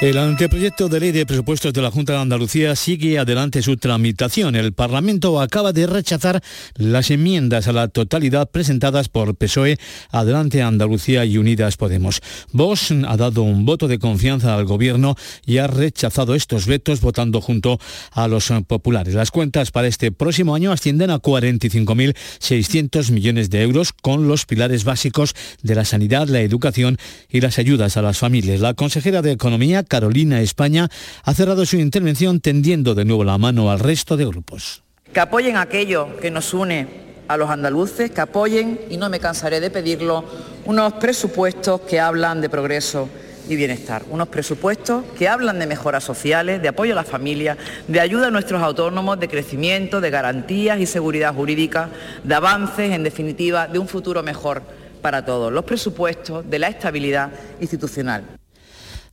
El anteproyecto de ley de presupuestos de la Junta de Andalucía sigue adelante su tramitación. El Parlamento acaba de rechazar las enmiendas a la totalidad presentadas por PSOE, Adelante Andalucía y Unidas Podemos. Vox ha dado un voto de confianza al Gobierno y ha rechazado estos vetos votando junto a los populares. Las cuentas para este próximo año ascienden a 45.600 millones de euros con los pilares básicos de la sanidad, la educación y las ayudas a las familias. La consejera de Economía, Carolina España, ha cerrado su intervención tendiendo de nuevo la mano al resto de grupos. Que apoyen aquello que nos une a los andaluces, que apoyen, y no me cansaré de pedirlo, unos presupuestos que hablan de progreso y bienestar. Unos presupuestos que hablan de mejoras sociales, de apoyo a la familia, de ayuda a nuestros autónomos, de crecimiento, de garantías y seguridad jurídica, de avances, en definitiva, de un futuro mejor para todos. Los presupuestos de la estabilidad institucional.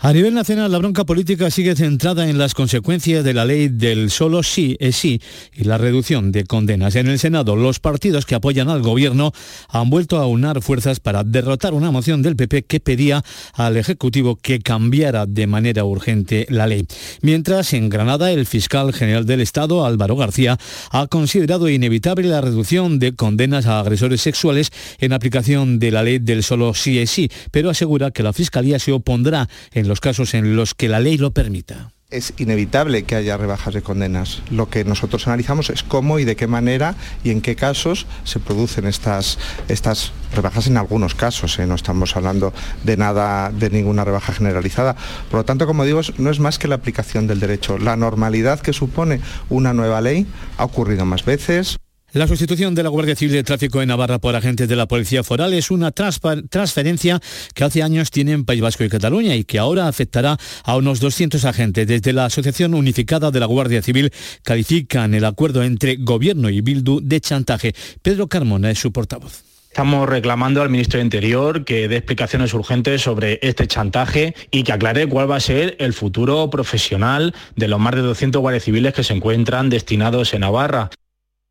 A nivel nacional, la bronca política sigue centrada en las consecuencias de la ley del solo sí es sí y la reducción de condenas. En el Senado, los partidos que apoyan al gobierno han vuelto a unar fuerzas para derrotar una moción del PP que pedía al Ejecutivo que cambiara de manera urgente la ley. Mientras, en Granada, el fiscal general del Estado, Álvaro García, ha considerado inevitable la reducción de condenas a agresores sexuales en aplicación de la ley del solo sí es sí, pero asegura que la Fiscalía se opondrá en los casos en los que la ley lo permita es inevitable que haya rebajas de condenas. Lo que nosotros analizamos es cómo y de qué manera y en qué casos se producen estas, estas rebajas en algunos casos. ¿eh? No estamos hablando de nada, de ninguna rebaja generalizada. Por lo tanto, como digo, no es más que la aplicación del derecho. La normalidad que supone una nueva ley ha ocurrido más veces. La sustitución de la Guardia Civil de Tráfico en Navarra por agentes de la Policía Foral es una transferencia que hace años tiene en País Vasco y Cataluña y que ahora afectará a unos 200 agentes. Desde la Asociación Unificada de la Guardia Civil califican el acuerdo entre Gobierno y Bildu de chantaje. Pedro Carmona es su portavoz. Estamos reclamando al ministro de Interior que dé explicaciones urgentes sobre este chantaje y que aclare cuál va a ser el futuro profesional de los más de 200 guardias civiles que se encuentran destinados en Navarra.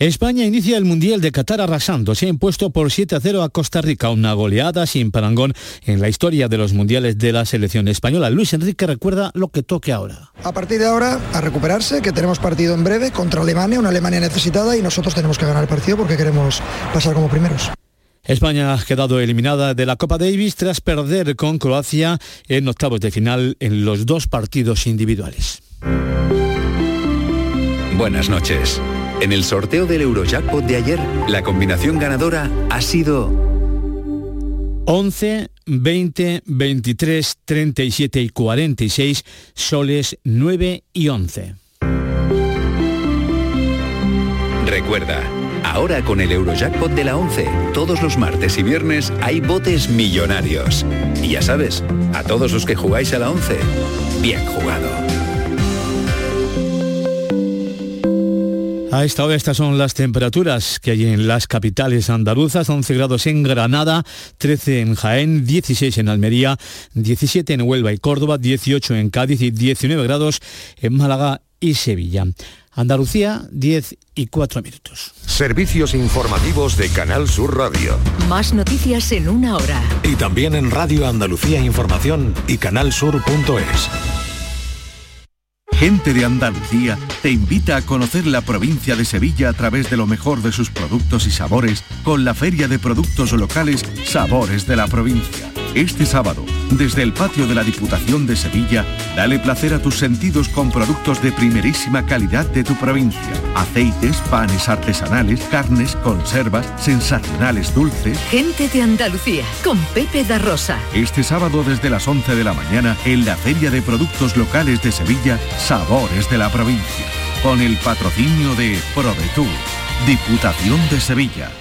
España inicia el Mundial de Qatar arrasando. Se ha impuesto por 7 a 0 a Costa Rica, una goleada sin parangón en la historia de los mundiales de la selección española. Luis Enrique recuerda lo que toque ahora. A partir de ahora, a recuperarse, que tenemos partido en breve contra Alemania, una Alemania necesitada y nosotros tenemos que ganar el partido porque queremos pasar como primeros. España ha quedado eliminada de la Copa Davis tras perder con Croacia en octavos de final en los dos partidos individuales. Buenas noches. En el sorteo del Eurojackpot de ayer, la combinación ganadora ha sido 11, 20, 23, 37 y 46, soles 9 y 11. Recuerda, ahora con el Eurojackpot de la 11, todos los martes y viernes hay botes millonarios. Y ya sabes, a todos los que jugáis a la 11, bien jugado. A esta hora estas son las temperaturas que hay en las capitales andaluzas, 11 grados en Granada, 13 en Jaén, 16 en Almería, 17 en Huelva y Córdoba, 18 en Cádiz y 19 grados en Málaga y Sevilla. Andalucía, 10 y 4 minutos. Servicios informativos de Canal Sur Radio. Más noticias en una hora. Y también en Radio Andalucía Información y canalsur.es. Gente de Andalucía te invita a conocer la provincia de Sevilla a través de lo mejor de sus productos y sabores con la Feria de Productos Locales Sabores de la Provincia. Este sábado, desde el patio de la Diputación de Sevilla, dale placer a tus sentidos con productos de primerísima calidad de tu provincia. Aceites, panes artesanales, carnes, conservas, sensacionales dulces. Gente de Andalucía, con Pepe da Rosa. Este sábado desde las 11 de la mañana en la Feria de Productos Locales de Sevilla, Sabores de la Provincia. Con el patrocinio de ProDetour, Diputación de Sevilla.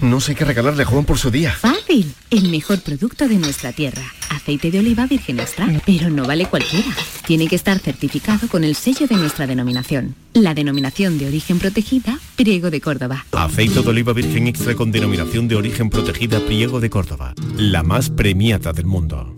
No sé qué regalarle a Juan por su día. Fácil. El mejor producto de nuestra tierra. Aceite de oliva virgen extra. Pero no vale cualquiera. Tiene que estar certificado con el sello de nuestra denominación. La denominación de origen protegida, Priego de Córdoba. Aceite de oliva virgen extra con denominación de origen protegida, Priego de Córdoba. La más premiada del mundo.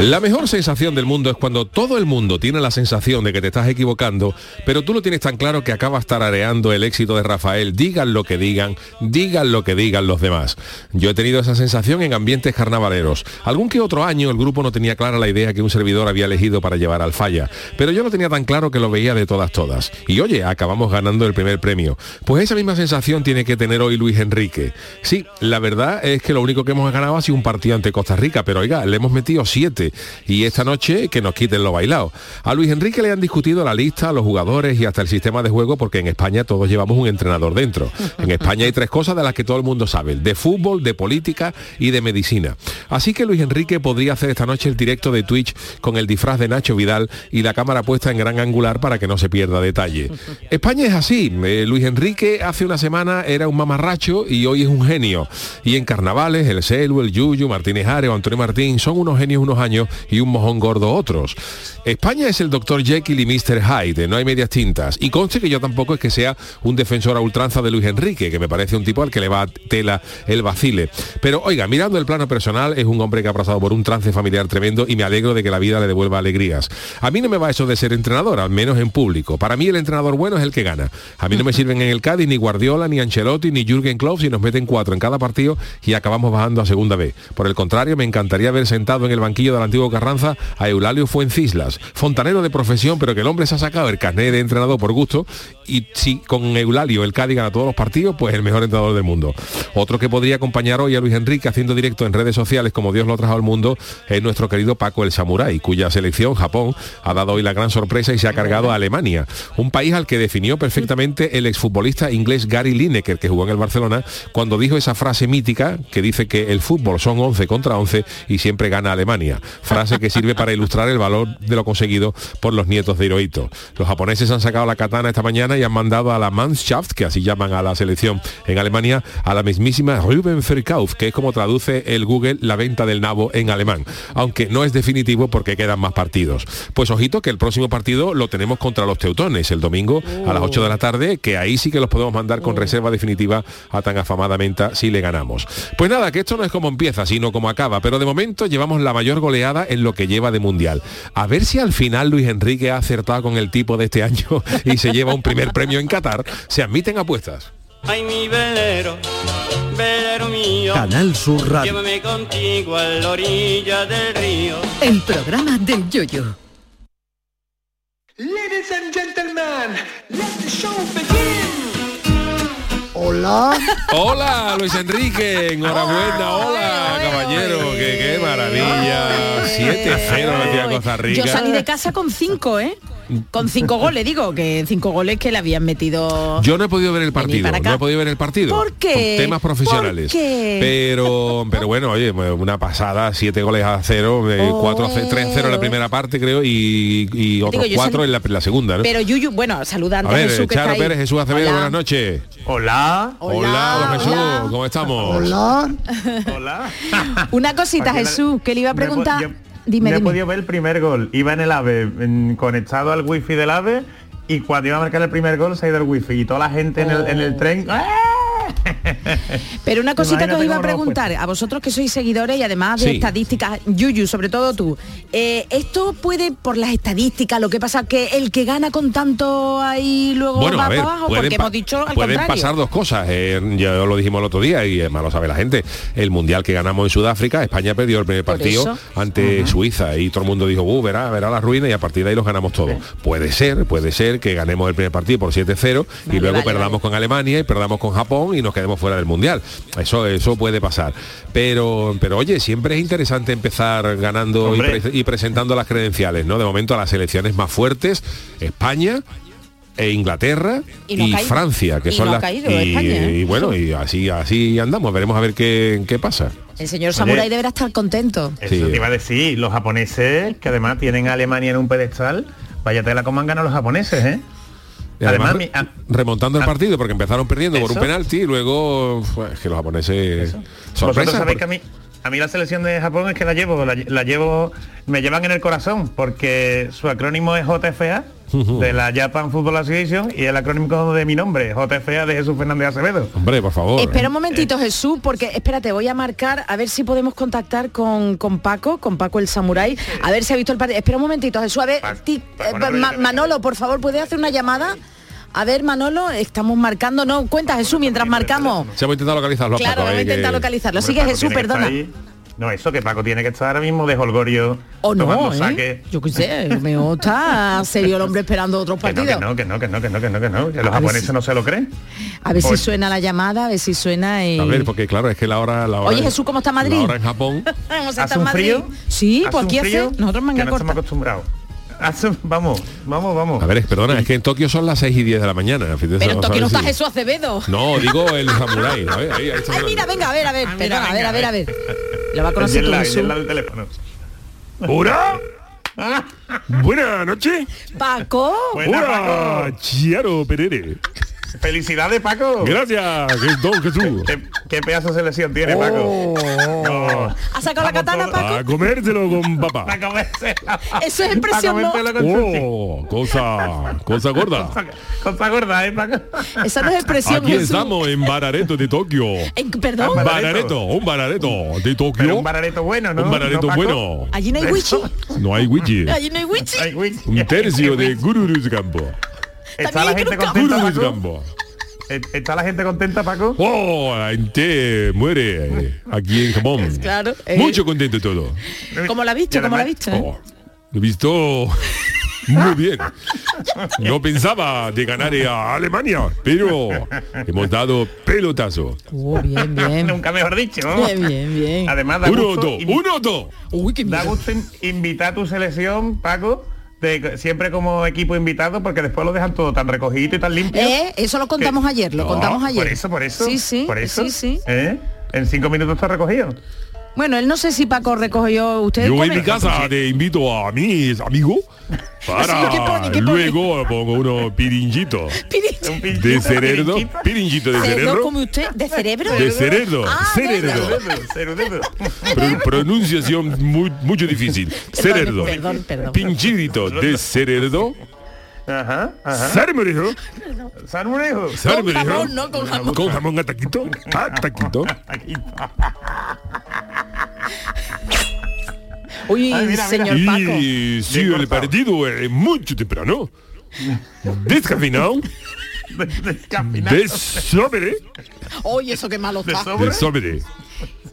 La mejor sensación del mundo es cuando todo el mundo tiene la sensación de que te estás equivocando, pero tú lo tienes tan claro que acabas tarareando el éxito de Rafael, digan lo que digan, digan lo que digan los demás. Yo he tenido esa sensación en ambientes carnavaleros. Algún que otro año el grupo no tenía clara la idea que un servidor había elegido para llevar al falla, pero yo lo tenía tan claro que lo veía de todas todas. Y oye, acabamos ganando el primer premio. Pues esa misma sensación tiene que tener hoy Luis Enrique. Sí, la verdad es que lo único que hemos ganado ha sido un partido ante Costa Rica, pero oiga, le hemos metido siete y esta noche que nos quiten lo bailado. A Luis Enrique le han discutido la lista, los jugadores y hasta el sistema de juego porque en España todos llevamos un entrenador dentro. En España hay tres cosas de las que todo el mundo sabe, de fútbol, de política y de medicina. Así que Luis Enrique podría hacer esta noche el directo de Twitch con el disfraz de Nacho Vidal y la cámara puesta en gran angular para que no se pierda detalle. España es así. Eh, Luis Enrique hace una semana era un mamarracho y hoy es un genio. Y en carnavales, el Celu, el Yuyu, Martínez Are o Antonio Martín son unos genios unos años y un mojón gordo otros. España es el Dr. Jekyll y Mr. Hyde, no hay medias tintas. Y conste que yo tampoco es que sea un defensor a ultranza de Luis Enrique, que me parece un tipo al que le va tela el vacile. Pero oiga, mirando el plano personal, es un hombre que ha pasado por un trance familiar tremendo y me alegro de que la vida le devuelva alegrías. A mí no me va eso de ser entrenador, al menos en público. Para mí el entrenador bueno es el que gana. A mí no me sirven en el Cádiz ni Guardiola, ni Ancelotti, ni Jürgen Klopp si nos meten cuatro en cada partido y acabamos bajando a segunda vez. Por el contrario, me encantaría haber sentado en el banquillo antiguo Carranza a Eulalio Fuencislas, fontanero de profesión, pero que el hombre se ha sacado el carnet de entrenador por gusto y si con Eulalio el Cádiz gana todos los partidos, pues el mejor entrenador del mundo. Otro que podría acompañar hoy a Luis Enrique haciendo directo en redes sociales como Dios lo trajo al mundo es nuestro querido Paco el Samurai, cuya selección, Japón, ha dado hoy la gran sorpresa y se ha cargado a Alemania, un país al que definió perfectamente el exfutbolista inglés Gary Lineker, que jugó en el Barcelona, cuando dijo esa frase mítica que dice que el fútbol son 11 contra 11 y siempre gana Alemania. Frase que sirve para ilustrar el valor de lo conseguido por los nietos de Hirohito. Los japoneses han sacado la katana esta mañana y han mandado a la Mannschaft, que así llaman a la selección en Alemania, a la mismísima Ruben Verkauf, que es como traduce el Google la venta del nabo en alemán, aunque no es definitivo porque quedan más partidos. Pues ojito que el próximo partido lo tenemos contra los teutones el domingo a las 8 de la tarde, que ahí sí que los podemos mandar con reserva definitiva a tan afamada menta si le ganamos. Pues nada, que esto no es como empieza, sino como acaba, pero de momento llevamos la mayor goleada en lo que lleva de mundial. A ver si al final Luis Enrique ha acertado con el tipo de este año y se lleva un primer premio en Qatar. Se admiten apuestas. Ay, mi velero, velero mío. Canal Sur Radio. Llévame contigo a la orilla del río. El programa del Yoyo. Ladies and gentlemen, let the show begin. Hola. Hola, Luis Enrique, enhorabuena, hola, caballero, que qué maravilla. 7-0 metía Costa Rica. Yo salí de casa con cinco, ¿eh? Con cinco goles, digo, que cinco goles que le habían metido. Yo no he podido ver el partido, no he podido ver el partido. ¿Por qué? Por temas profesionales. ¿Por qué? Pero, pero bueno, oye, una pasada, siete goles a cero, eh, cuatro tres a cero en la primera parte, creo, y, y otros cuatro en la, en la segunda, ¿no? Pero Yuyu, bueno, saludando a ver, Jesús que Charo está. Pérez, Jesús Acevedo, Hola. buenas noches. Hola. Hola, Jesús, ¿cómo estamos? Hola. Hola. Una cosita, Jesús, que le iba a No yo- Dime, he podido ver el primer gol. Iba en el AVE en- conectado al wifi del AVE y cuando iba a marcar el primer gol se ha ido el wifi y toda la gente en, el, en el tren ¡ah! Pero una cosita que os iba a nos preguntar, a vosotros que sois seguidores y además de Sí. estadísticas, Yuyu, sobre todo tú, eh, ¿esto puede, por las estadísticas, lo que pasa que el que gana con tanto ahí luego Bueno, va a ver, para abajo? Porque hemos dicho al pueden contrario. pasar dos cosas. eh, ya lo dijimos el otro día y además lo sabe la gente. El mundial que ganamos en Sudáfrica, España perdió el primer partido ante Suiza y todo el mundo dijo, uh, verá, verá la ruina y a partir de ahí los ganamos todos. Puede ser, puede ser que ganemos el primer partido por 7-0 y luego vale, perdamos con Alemania y perdamos con Japón y nos quedemos fuera del mundial. Eso, eso puede pasar. Pero, pero oye, siempre es interesante empezar ganando y, Hombre. pre- y presentando las credenciales, ¿no? De momento a las selecciones más fuertes, España e Inglaterra Y no. Francia, que Y son no las caído y, España, ¿eh? y bueno, y así así andamos, veremos a ver qué, qué pasa. El señor Samurai deberá estar contento. Eso Sí. te iba a decir, los japoneses, que además tienen a Alemania en un pedestal, vaya tela como han ganado los japoneses, ¿eh? Además, remontando el partido porque empezaron perdiendo por un Eso. penalti y luego pues, que los japoneses sorpresa. sabéis porque- que a mí, a mí la selección de Japón es que la llevo, la, la llevo, me llevan en el corazón, porque su acrónimo es JFA, de la Japan Football Association, y el acrónimo de mi nombre, JFA de Jesús Fernández Acevedo. Hombre, por favor. Espera un Eh, momentito, Jesús, porque espérate, voy a marcar a ver si podemos contactar con, con Paco, con Paco el Samurai, a ver si ha visto el partido. Espera un momentito, Jesús, a ver, ti- eh, Ma- Manolo, por favor, ¿puede hacer una llamada? A ver, Manolo, estamos marcando, no, cuenta Jesús mientras marcamos. Se hemos intentado localizarlo a Claro, Paco, vamos a intentar localizarlo. Sigue Jesús, perdona. No, eso que Paco tiene que estar ahora mismo de holgorio O no, tomando ¿eh? saque. Yo qué sé, mejor está serio el hombre esperando otros Que no, partidos. que no, que no, que no, que no, que no, que no, que los japoneses si- no se lo creen. A ver si Pues- suena la llamada, a ver si suena y... A ver, porque claro, es que la hora... La hora Oye, Jesús, ¿cómo está Madrid? La hora en Japón... Vamos a ¿Hace estar en un Madrid. frío? Sí, ¿Hace pues un aquí hace, nosotros manga que no estamos corta. acostumbrados. Vamos, vamos, vamos. A ver, es- perdona, es que en Tokio son las 6 y 10 de la mañana. Pero en Tokio no está Jesús Acevedo. No, digo el samurái. A ver, ahí, ahí está Ay, mira, venga, a ver, a ver, Ah, mira, perdona, a ver, venga, a ver, a ver. Lo va a conocer lag del teléfono. ¿Hola? Buenas noches. Paco. Hola, Paco. Chiaro Perere. Felicidades, Paco. Gracias, que- don Jesús. ¿Qué, qué pedazo de selección tiene, Paco? No. ¿Ha sacado la katana, Paco? A comértelo con papá. Comérsela. Eso es expresión, Para ¿no? Oh, cosa, cosa gorda. Cosa gorda, ¿eh, Paco? Esa no es expresión, Aquí Jesús. estamos en Barareto de Tokio. En- perdón. Ah, Barareto, un barareto de Pero Tokio. un barareto bueno, ¿no? Un barareto ¿No, Paco? bueno. Allí no hay wichi. No hay wiki. Allí no hay wichi. Un tercio de Gururus Gambo. ¿Está la gente contenta, Paco? Gambo. ¿Está la gente contenta, Paco? Oh, la gente muere eh, aquí en Japón. Claro. eh, Mucho contento todo. ¿Cómo la has visto? Y ¿Cómo la has además- visto? eh? Oh, lo he visto muy bien. No pensaba de ganar a Alemania, pero hemos dado pelotazo. Oh, bien, bien. Nunca mejor dicho. Bien, bien, bien. Además, da Uno, gusto, dos, uno, dos. Uy, qué da gusto invitar a tu selección, Paco, de- siempre como equipo invitado, porque después lo dejan todo tan recogido y tan limpio. Eh, eso lo contamos ayer, lo No, contamos ayer. Por eso, por eso. Sí, sí, por eso. sí, sí. ¿Eh? En cinco minutos está recogido. Bueno, él no sé si Paco recogió usted. Yo en mi casa te invito a mis amigos para ¿Qué pone? ¿Qué pone? luego pongo unos pinchito, de cerebro, pirinchito de ¿Cerebro cerebro, come usted? ¿De cerebro? de cerebro, Ah, cerebro. Cerebro, cerebro. Pro- pronunciación muy, mucho difícil. Cerebro. perdón, de cerebro. Ajá, ajá. Jamón, no, con jamón. Con jamón a taquito. A taquito. Uy, Ay, mira, mira. señor Paco. Y si Bien el cortado. partido es mucho temprano, descafeinado, Descafeinado. de sobre, Oye, eso qué malo está. sobre. de sobre.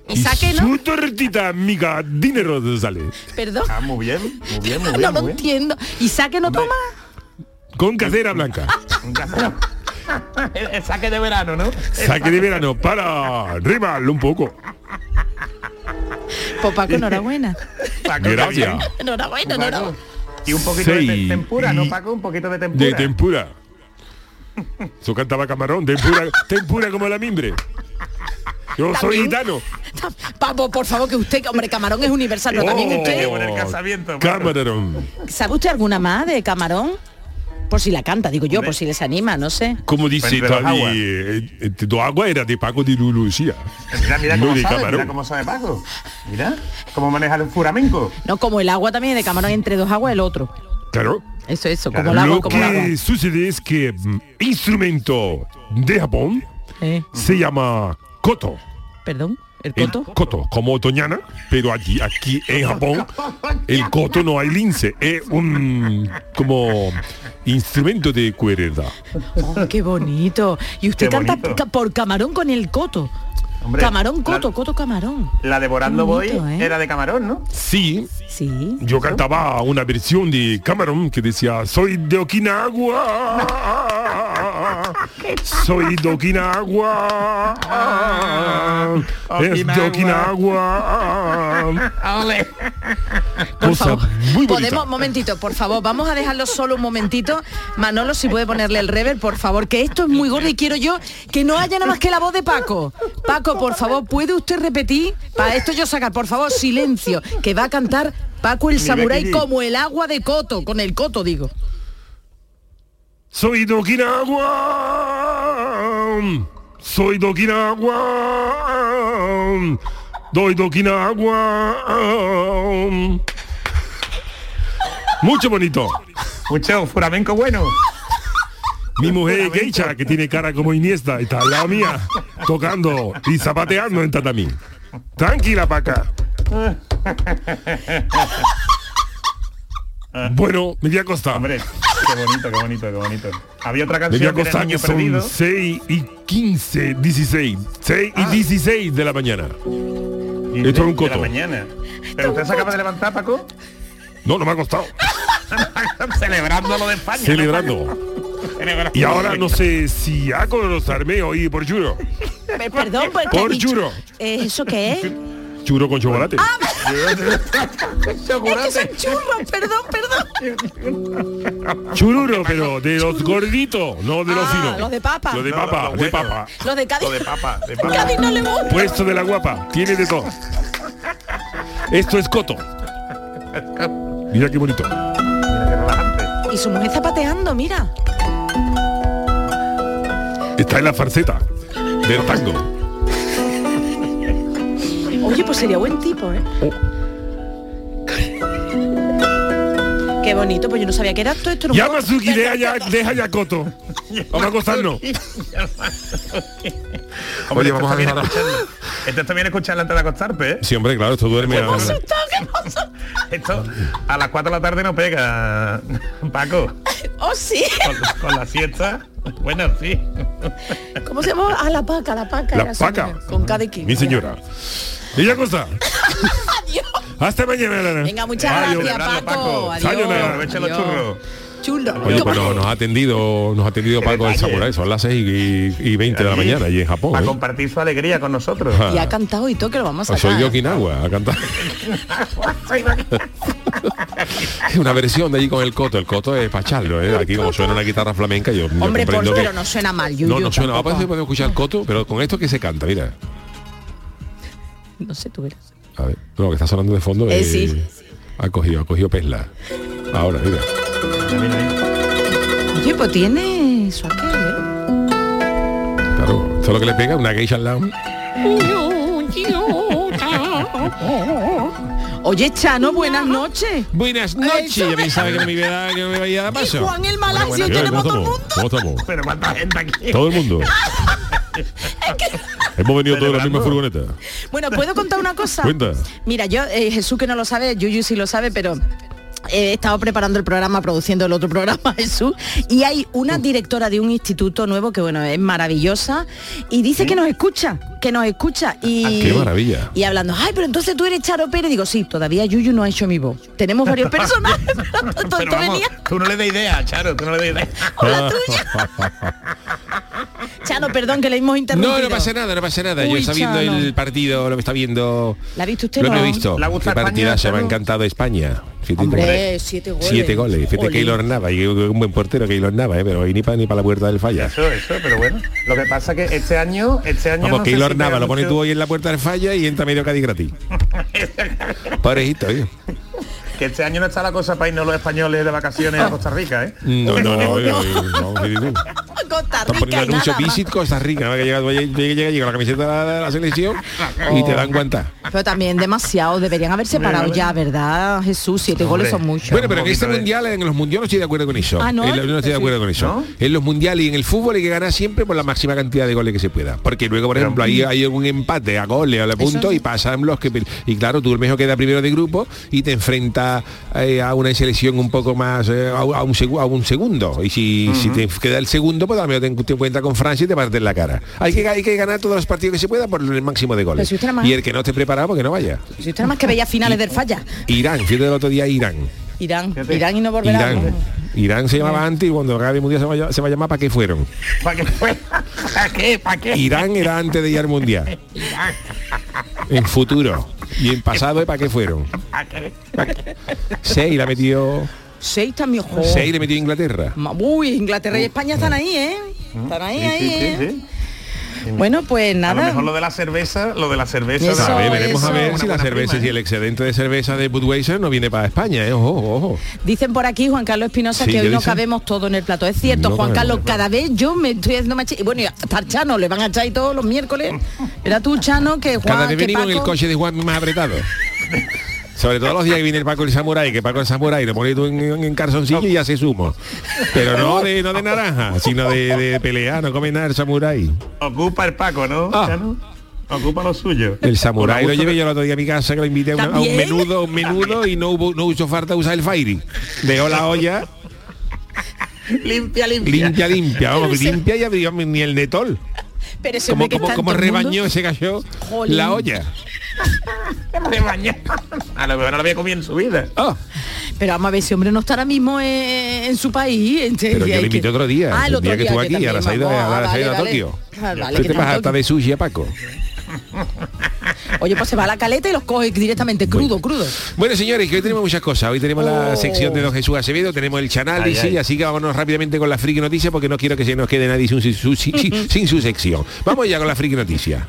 Y saque, ¿no? Su tortita amiga dinero sale. Perdón. Ah, muy bien, muy bien, muy bien. No lo muy bien. entiendo. ¿Y saque no toma? Con casera blanca. Un café. El, el saque de verano, ¿no? Saque de verano para arribarlo un poco. Pues Paco, enhorabuena. Paco, Gracias. Enhorabuena, enhorabuena. Y un poquito de Seis tempura, ¿no, Paco? Un poquito de tempura. De tempura. Eso cantaba camarón, tempura, tempura como la mimbre. Yo soy También. gitano. Papo, por favor, que usted, hombre, camarón es universal, pero también Oh, usted. casamiento. Paco. Camarón. ¿Sabe usted alguna más de camarón? Por si la canta, digo yo, Hombre. por si les anima, no sé. Como dice Entre dos Tali, aguas. eh, eh, tu agua era de Paco de Lucía. Mira, mira No cómo de sabe, camarón. mira cómo sabe Paco. Mira cómo maneja el furamenco. No, como el agua también de camarón entre dos aguas el otro. Claro. Eso, eso, Claro. como el agua, Lo como el agua. que sucede es que mm, instrumento de Japón Eh, se llama Koto. perdón, el El coto. koto, como otoñana, pero allí, aquí en Japón, el koto no hay lince, es un como instrumento de cuerda. Oh, qué bonito. Y usted Qué canta bonito. por camarón con el coto. Hombre, camarón, la- coto, coto, camarón. La de Boy bonito, ¿eh? era de camarón, ¿no? Sí, Sí. yo cantaba una versión de Cameron que decía, soy de Okinawa, soy de Okinawa, es de Okinawa. Muy bonita. Podemos, momentito, por favor, vamos a dejarlo solo un momentito. Manolo, si puede ponerle el rever, por favor, que esto es muy gordo y quiero yo que no haya nada más que la voz de Paco. Paco, por favor, ¿puede usted repetir? Para esto yo sacar, por favor, silencio, que va a cantar Paco el samurái como el agua de Coto, con el Coto digo. Soy de Okinawa. Soy de Okinawa. Doy de Okinawa. Mucho bonito. Mucho flamenco bueno. Mi mujer es geisha, que tiene cara como Iniesta, está al lado mía, tocando y zapateando en tatami. Tranquila, Paca. Bueno, me voy a acostar. Hombre, qué bonito, qué bonito, qué bonito. Había otra a canción que era niño que son perdido. 6 y 15, 16. 6 y 16 de la mañana. Y Esto es un de la coto. mañana. ¿Pero usted se acaba de levantar, Paco? No, no me ha costado. Celebrando lo de España. ¿no, Celebrando. Celebrando Y ahora no sé si hago los armeos y por. Eh, Perdón, pues, ¿qué ha Por churro. Eh, ¿Eso qué es? Churro con chocolate. Ah, Es que son churros, perdón, perdón. Chururo, pero de los gorditos, no de los Ah, finos. los de papa. Los de No, papa, los de buenos. papa. Los de Cádiz. Lo de papa, de papa. Cádiz no le gusta. Puesto de la guapa, tiene de todo. Esto es coto. Mira qué bonito. Mira, qué relajante. Y su mujer zapateando, mira. Está en la farceta del tango. Pues sería buen tipo, ¿eh? Qué bonito, pues yo no sabía que era todo esto. era un Llama a Suki, deja ya, deja ya coto. Vamos a acostarnos. Hombre, Oye, esto vamos a escucharlo. Esto está bien escucharlo antes de acostarte, ¿eh? Sí, hombre, claro, esto duerme a... Esto a las 4 de la tarde no pega, Paco. Oh, sí. Con, con la siesta. Bueno, sí. ¿Cómo se llama? Ah, la paca, la paca. La era su paca. Con cada quien. Mi señora. Ella acosta. Hasta mañana, Elena. Venga, muchas Adiós. gracias, Paco. Adiós. Los Adiós. churros. Chulo. Oye, pues no- nos ha atendido, nos ha atendido Paco el detalle. Samurai, son las 6 y, y 20 de la mañana y en Japón. Para ¿eh? compartir su alegría con nosotros. Y ha cantado y todo, que lo vamos a Pues sacar. soy de Okinawa a cantar. Es una versión de allí con el coto. El coto es pacharlo, ¿eh? Aquí como suena una guitarra flamenca, yo, yo Hombre, por, comprendo que... pero no suena mal, Yuyu. no, no suena. Aparte se puede escuchar el coto, pero con esto que se canta, mira. No sé, tú verás. A ver, no, que está sonando de fondo. Eh, eh, sí. Ha cogido, ha cogido Pesla. Ahora, mira. Oye, pues tiene su aquel, ¿eh? Claro, esto es lo que le pega, una geisha al lado. Oye, Chano, buenas noches. Buenas noches. Yo pensaba que no me iba a, que no me iba a dar paso. Juan el Malasia, Eh, tenemos ¿Cómo todo el estamos? ¿Cómo estamos? Pero cuánta gente aquí. Todo el mundo. Hemos venido todos en la misma furgoneta. Bueno, ¿puedo contar una cosa? Cuenta. Mira, yo, eh, Jesús que no lo sabe, Yuyu sí lo sabe, pero he estado preparando el programa, produciendo el otro programa, Jesús, y hay una directora de un instituto nuevo que, bueno, es maravillosa, y dice que nos escucha, que nos escucha. Y, Ah, Qué maravilla. Y hablando, ay, pero entonces tú eres Charo Pérez. Digo, sí, todavía Yuyu no ha hecho mi voz. Tenemos varios personajes, pero todo Pero esto vamos, venía. tú no le des idea, Charo, tú no le des idea. Chano, perdón, que le hemos interrumpido. No, no pasa nada, no pasa nada. Yo está viendo Chano. el partido, lo que está viendo. ¿La ha visto usted? Lo no? he visto. ¿Le gusta partida se me ha encantado España. Hombre, siete goles. Siete goles. Fíjate. Keylor Nava, y un buen portero Keylor Nava, ¿eh? pero ni para ni para la puerta del falla. Eso, eso, pero bueno. Lo que pasa que este año, este año. Vamos, no Keylor si Nava, lo pones tú hoy en la puerta del falla y entra medio Cádiz gratis. Pobrecito, ¿eh? Que este año no está la cosa para irnos los españoles de vacaciones a Costa Rica, ¿eh? No, no, no, no, no, fíjate poniendo Rica. Visit Costa Rica, ¿no? que llega, llega, llega, llega la camiseta de la selección y te dan cuenta. Pero también demasiado, deberían haber separado Hombre, ya, ¿verdad? Jesús, siete goles son muchos. Bueno, pero en este mundial, en los mundiales no estoy de acuerdo con eso. Ah, ¿no? En la- no estoy de acuerdo con eso. En los mundiales y en el fútbol hay que ganar siempre por la máxima cantidad de goles que se pueda. Porque luego, por ejemplo, hay, hay un empate a goles a puntos y pasan los que... Y claro, tú el mejor queda primero de grupo y te enfrenta eh, a una selección un poco más... eh, a, a un, a un segundo. Y si, si te queda el segundo, pues mejor te, encuentras con Francia y te partes la cara. Hay que, hay que ganar todos los partidos que se pueda por el máximo de goles. si más- Y el que no esté preparado, porque no vaya. Si usted nada más que veía finales del falla. Irán, fíjate el otro día Irán. Irán, Irán y no volverá. Irán. Irán se llamaba antes y cuando acabe el mundial se va, a llamar- se va a llamar ¿para qué fueron? ¿Para qué? ¿Para qué? ¿Para qué? Irán era antes de ir al mundial. En futuro. Y en pasado ¿para qué fueron? Seis la metió. Seis también, ojo. Seis le metió Inglaterra. Uy, Inglaterra y España están ahí, ¿eh? Están ahí, Sí, ahí, sí, sí, ¿eh? sí. Bueno, pues A lo nada. mejor lo de la cerveza, lo de la cerveza. Eso, A ver, veremos a ver si la cerveza, prima, si el excedente de cerveza de Budweiser no viene para España, ¿eh? Ojo, ojo. Dicen por aquí, Juan Carlos Espinosa, Sí, que ¿qué hoy no dicen? cabemos todo en el plato. Es cierto, No Juan. Carlos, cada vez yo me estoy haciendo más y Bueno, y hasta Chano le van a echar ahí todos los miércoles. Era tú, Chano, que Juan, Cada vez que venimos en el Paco- coche de Juan más apretado. Sobre todo los días que viene el Paco el Samurai, que Paco el Samurai lo pone tú en, en calzoncillo y hace zumo. Pero no de, no de naranja, sino de, de pelea, no come nada el Samurai. Ocupa el Paco, ¿no? Ah. Ocupa lo suyo. El Samurai Con lo llevé yo el otro día a mi casa, que lo invité a, una- a un menudo, a un menudo y no hubo no hizo falta usar el fairy. Dejó la olla limpia, limpia. limpia, limpia, vamos, limpia y abrió ni el netol. Pero ese Como, como, como el mundo- rebañó ese Jolín. la olla. Rebañó. A lo mejor no lo había comido en su vida. Ah, Pero vamos a ver, ese hombre no está ahora mismo en, en su país. en- Pero yo le invité que- otro día, Ah, el otro día que estuvo que aquí, a la salida, a la salida vale, a vale. Tokio. Ah, vale, ¿Qué te pasa? Hasta de sushi a Paco. Oye, pues se va a la caleta y los coge directamente crudo, crudo. Bueno, señores, que hoy tenemos muchas cosas. Hoy tenemos la Oh. sección de Don Jesús Acevedo, tenemos el canal Ay, y sí, ay. así que vámonos rápidamente con la friki noticia porque no quiero que se nos quede nadie sin su, sin su sección. Vamos ya con la friki noticia.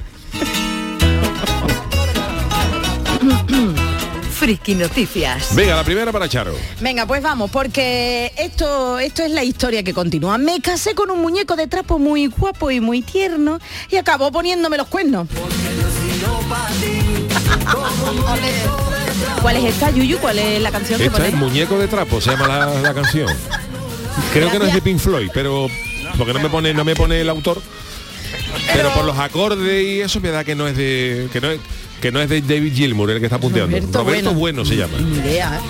Friki Noticias. Venga, la primera para Charo. Venga, pues vamos, porque esto, esto es la historia que continúa. Me casé con un muñeco de trapo muy guapo y muy tierno y acabó poniéndome los cuernos. ¿Cuál es esta, Yuyu? ¿Cuál es la canción que Esta es pone? Muñeco de Trapo, se llama la, la canción. Creo que no es de Pink Floyd, pero porque no me pone, no me pone el autor. Pero por los acordes y eso me da que no es de. que no es, que no es de David Gilmour el que está punteando. Roberto Roberto, Bueno. bueno. se llama. Ni idea, ¿eh?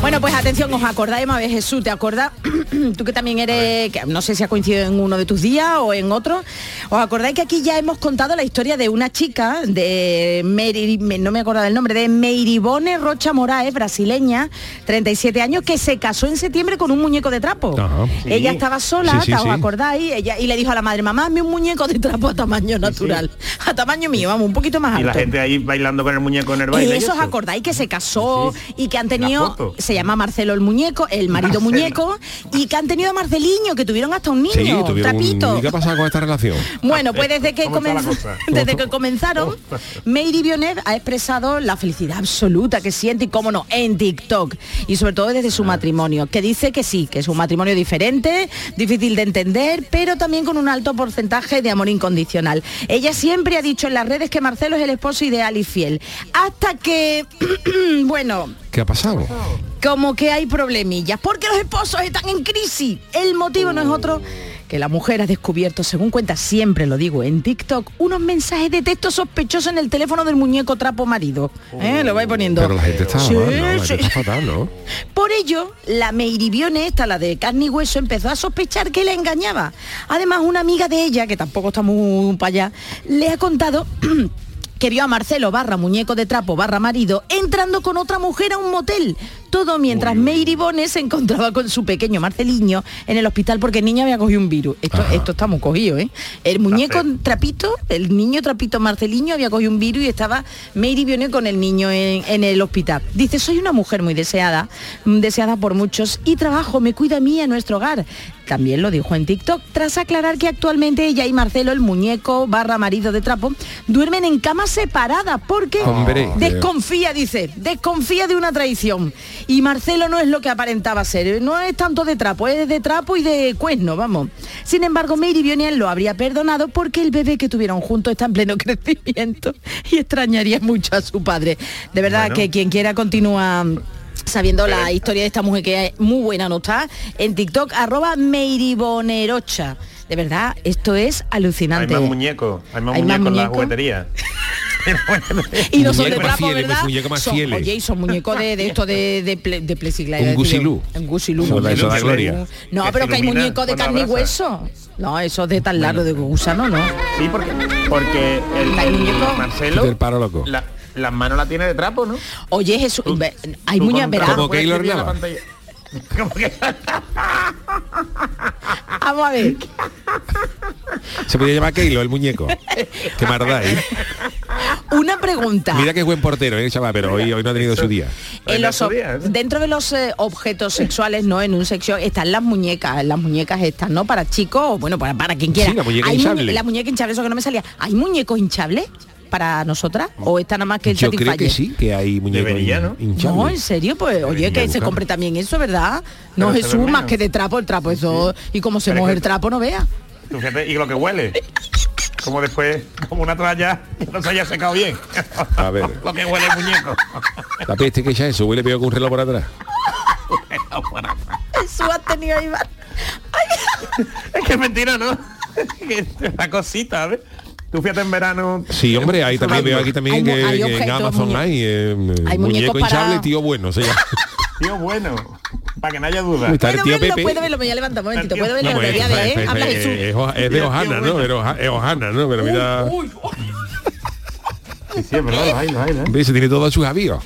Bueno, pues atención, os acordáis, ver, Jesús, ¿te acordás? Tú que también eres, que no sé si ha coincidido en uno de tus días o en otro, ¿os acordáis que aquí ya hemos contado la historia de una chica de, me- no me acuerdo del nombre, de Meiribone Rocha Moraes, brasileña, 37 años, que se casó en septiembre con un muñeco de trapo. Ajá. Sí. Ella estaba sola, Sí, sí, ¿os acordáis? Ella, y le dijo a la madre, mamá, hazme un muñeco de trapo a tamaño natural, a tamaño mío, vamos, un poquito más Y alto. la gente ahí bailando con el muñeco en el Y baile. eso os acordáis que se casó y que han tenido. Se llama Marcelo el muñeco, el marido Marcelo. muñeco, y que han tenido a Marceliño, que tuvieron hasta un niño, Sí, tuvieron un- trapito. ¿Y qué ha pasado con esta relación? Bueno, pues desde que, desde que comenzaron, Meiri Bionet ha expresado la felicidad absoluta que siente y cómo no, en TikTok. Y sobre todo desde Ah. su matrimonio, que dice que sí, que es un matrimonio diferente, difícil de entender, pero también con un alto porcentaje de amor incondicional. Ella siempre ha dicho en las redes que Marcelo es el esposo ideal y fiel. Hasta que, bueno, ¿Qué ha pasado? Como que hay problemillas, porque los esposos están en crisis. El motivo no es otro que la mujer ha descubierto, según cuenta siempre lo digo en TikTok, unos mensajes de texto sospechosos en el teléfono del muñeco trapo marido. ¿Eh? Lo vais poniendo. Pero la gente está Sí, mal, ¿no? La sí. gente está fatal, ¿no? Por ello, la Meiribione, esta, la de carne y hueso, empezó a sospechar que le engañaba. Además, una amiga de ella, que tampoco está muy para allá, le ha contado que vio a Marcelo barra muñeco de trapo barra marido entrando con otra mujer a un motel. Todo mientras Meiribone se encontraba con su pequeño Marceliño en el hospital porque el niño había cogido un virus. Esto, esto está muy cogido, ¿eh? El muñeco trapito, el niño trapito Marceliño había cogido un virus y estaba Meiribone con el niño en, en el hospital. Dice, soy una mujer muy deseada, mm, deseada por muchos y trabajo, me cuida a mí y a nuestro hogar. También lo dijo en TikTok, tras aclarar que actualmente ella y Marcelo, el muñeco barra marido de trapo, duermen en camas separadas porque Hombre. desconfía, dice, desconfía de una traición. Y Marcelo no es lo que aparentaba ser, no es tanto de trapo, es de trapo y de cuerno, vamos. Sin embargo, Mary Bionian lo habría perdonado porque el bebé que tuvieron juntos está en pleno crecimiento y extrañaría mucho a su padre. De verdad Bueno. que quien quiera continúa sabiendo la historia de esta mujer que es muy buena, ¿no está? En TikTok, arroba Meiribonerocha. De verdad, esto es Hay alucinante. más muñecos, hay más Hay más muñecos en la juguetería. Y no son de trapo, fieles, ¿verdad? muñeco más Son- fieles. oye, y son muñecos de, de esto de, de, ple- de plexiglas. Un gusilú. Un gusilú. Eso da- eso da gloria. No, Que pero que hay muñecos de carne y hueso. No, eso de tan largo de gusano, ¿no? Sí, porque, porque el, muñecos. Marcelo Del paro loco. la- las manos la tiene de trapo, ¿no? Oye, Jesús, hay con verás. Como Keylor Nava. Que- Vamos a ver. Se podía llamar Keilo, el muñeco. Qué mardáis. Una pregunta. Mira que es buen portero, ¿eh, chaval, pero hoy, hoy no ha tenido su día. En los ob- dentro de los eh, objetos sexuales, ¿no? En un sexo están las muñecas, las muñecas estas, ¿no? Para chicos o bueno, para, para quien quiera. Sí, la muñeca Hay hinchable. la muñeca hinchable, eso que no me salía. ¿Hay muñecos hinchables para nosotras? ¿O está nada más que el Yo creo que sí, que hay muñecos Debería, ¿no? No, en serio, pues oye, que se compre también eso, ¿verdad? No Pero Jesús, más que de trapo, el trapo, eso. Y como se Pero moja el trapo, no vea. Y lo que huele. Como después, como una toalla que no se haya secado bien. A ver. lo que huele el muñeco. La peste que echa eso, huele peor que un reloj por atrás. Jesús ha tenido ahí va- es que es mentira, ¿no? una cosita, ¿ves? Tú fíjate en verano. Sí, hombre, ahí también veo aquí también Hay que, hay que en Amazon muñe- hay, eh, hay muñeco muñecos para- hinchable, tío bueno, se llama. Tío, bueno. Para que no haya duda. Está el tío verlo, Pepe. puedo verlo, me voy a levantar un momentito, puedo verlo, No, pues, ver, pues, ¿eh? Habla Jesús. es, es de Ojana, ¿no? Pero es Ojana, ¿no? Pero mira, Sí, sí, es verdad, lo hay, lo hay, ¿no? ve, se tiene todo a sus avíos.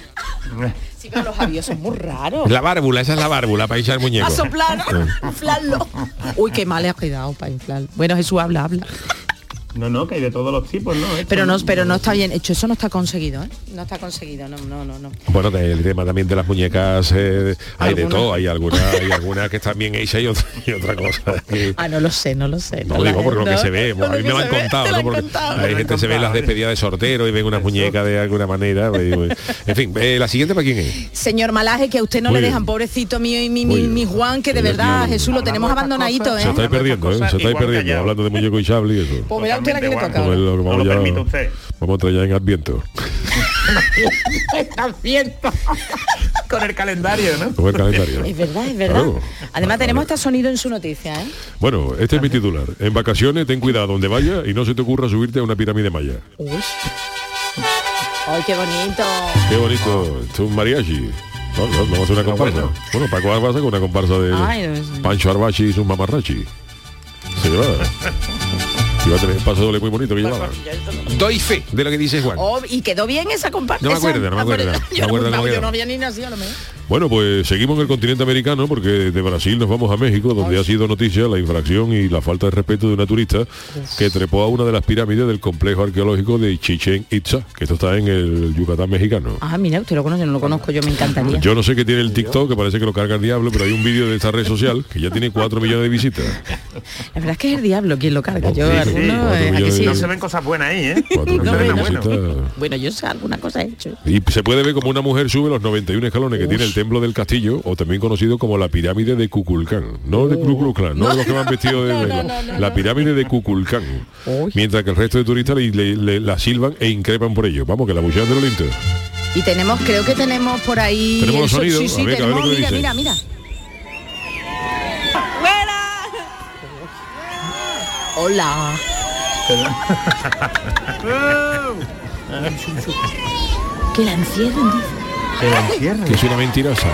Sí, pero los avios son muy raros. La bárbula, esa es la bárbula para hinchar el muñeco. A soplar, Sí. inflarlo. Uy, qué mal le ha quedado para inflar. Bueno, Jesús, habla, habla. No, no, que hay de todos los tipos, ¿no? Esto Pero no, pero no está bien hecho, eso no está conseguido, ¿eh? No está conseguido, no, no, no, no. Bueno, el tema también de las muñecas, eh, hay de ¿Alguna? todo, hay algunas hay algunas que están bien hechas y otra, y otra cosa. que- Ah, no lo sé, no lo sé. No digo por lo que se ve, a mí me lo han se contado, ¿no? Porque hay gente se ve las despedidas de sortero y ven unas muñecas de alguna manera. y- y- En fin, eh, la siguiente para quién es. Señor Malaje, que a usted no Muy le bien. dejan, pobrecito mío y mi, mi, Juan, que de verdad, Jesús, lo tenemos abandonadito, Se ¿eh? estáis perdiendo, ¿eh? Se estáis perdiendo, hablando de muñeco hinchable y eso. Mira usted la que le Totalmente toca. Vamos, a- No vamos lo ya- permite usted. vamos a entrar ya en Adviento. Está cierto. Con el calendario, ¿no? Con el calendario. Es verdad, es verdad. Claro. Además tenemos este sonido en su noticia, ¿eh? Bueno, este es mi titular. En vacaciones ten cuidado donde vaya y no se te ocurra subirte a una pirámide maya. Uy. Ay, qué bonito. Qué bonito. Esto es un mariachi. No, no, vamos a hacer una comparsa. Bueno, Paco Arbasa con una comparsa de Ay, no sé. Pancho Arbachi y sus mamarrachi. Se llevaba. Iba a tener un paso doble muy bonito que llevaba. Doy fe de lo que dice Juan. Oh, y quedó bien esa comparsa. No me acuerdo, no me acuerdo. Yo, No me acuerdo yo no había ni nacido a lo mejor. Bueno, pues seguimos en el continente americano porque de Brasil nos vamos a México, donde ha sido noticia la infracción y la falta de respeto de una turista que trepó a una de las pirámides del complejo arqueológico de Chichen Itza, que esto está en el Yucatán mexicano. Ah, mira, usted lo conoce, no lo conozco, yo me encantaría. Yo no sé qué tiene el TikTok, que parece que lo carga el diablo, pero hay un vídeo de esta red social que ya tiene 4 millones de visitas. La verdad es que es el diablo quien lo carga. Yo, Sí, alguno, cuatro eh, ¿a que millones sí? de- No se ven cosas buenas ahí, ¿eh? 4 No, millones de no, visitas. Bueno, yo sé, alguna cosa he hecho. Y se puede ver como una mujer sube los 91 escalones que tiene el templo del castillo, o también conocido como la pirámide de Kukulcán. No de Klux Klan, no de los que van vestidos de negro. La pirámide de Kukulcán. Mientras que el resto de turistas le, le- le- la silban e increpan por ello. Vamos, que la buchean de lo lindo. Y tenemos, creo que tenemos por ahí... Tenemos los sonidos, Sí, sí, a ver, a ver lo tenemos, que mira, dice. mira, mira. Hola. Que la encierren, dice. Que la encierren. Que es una mentirosa.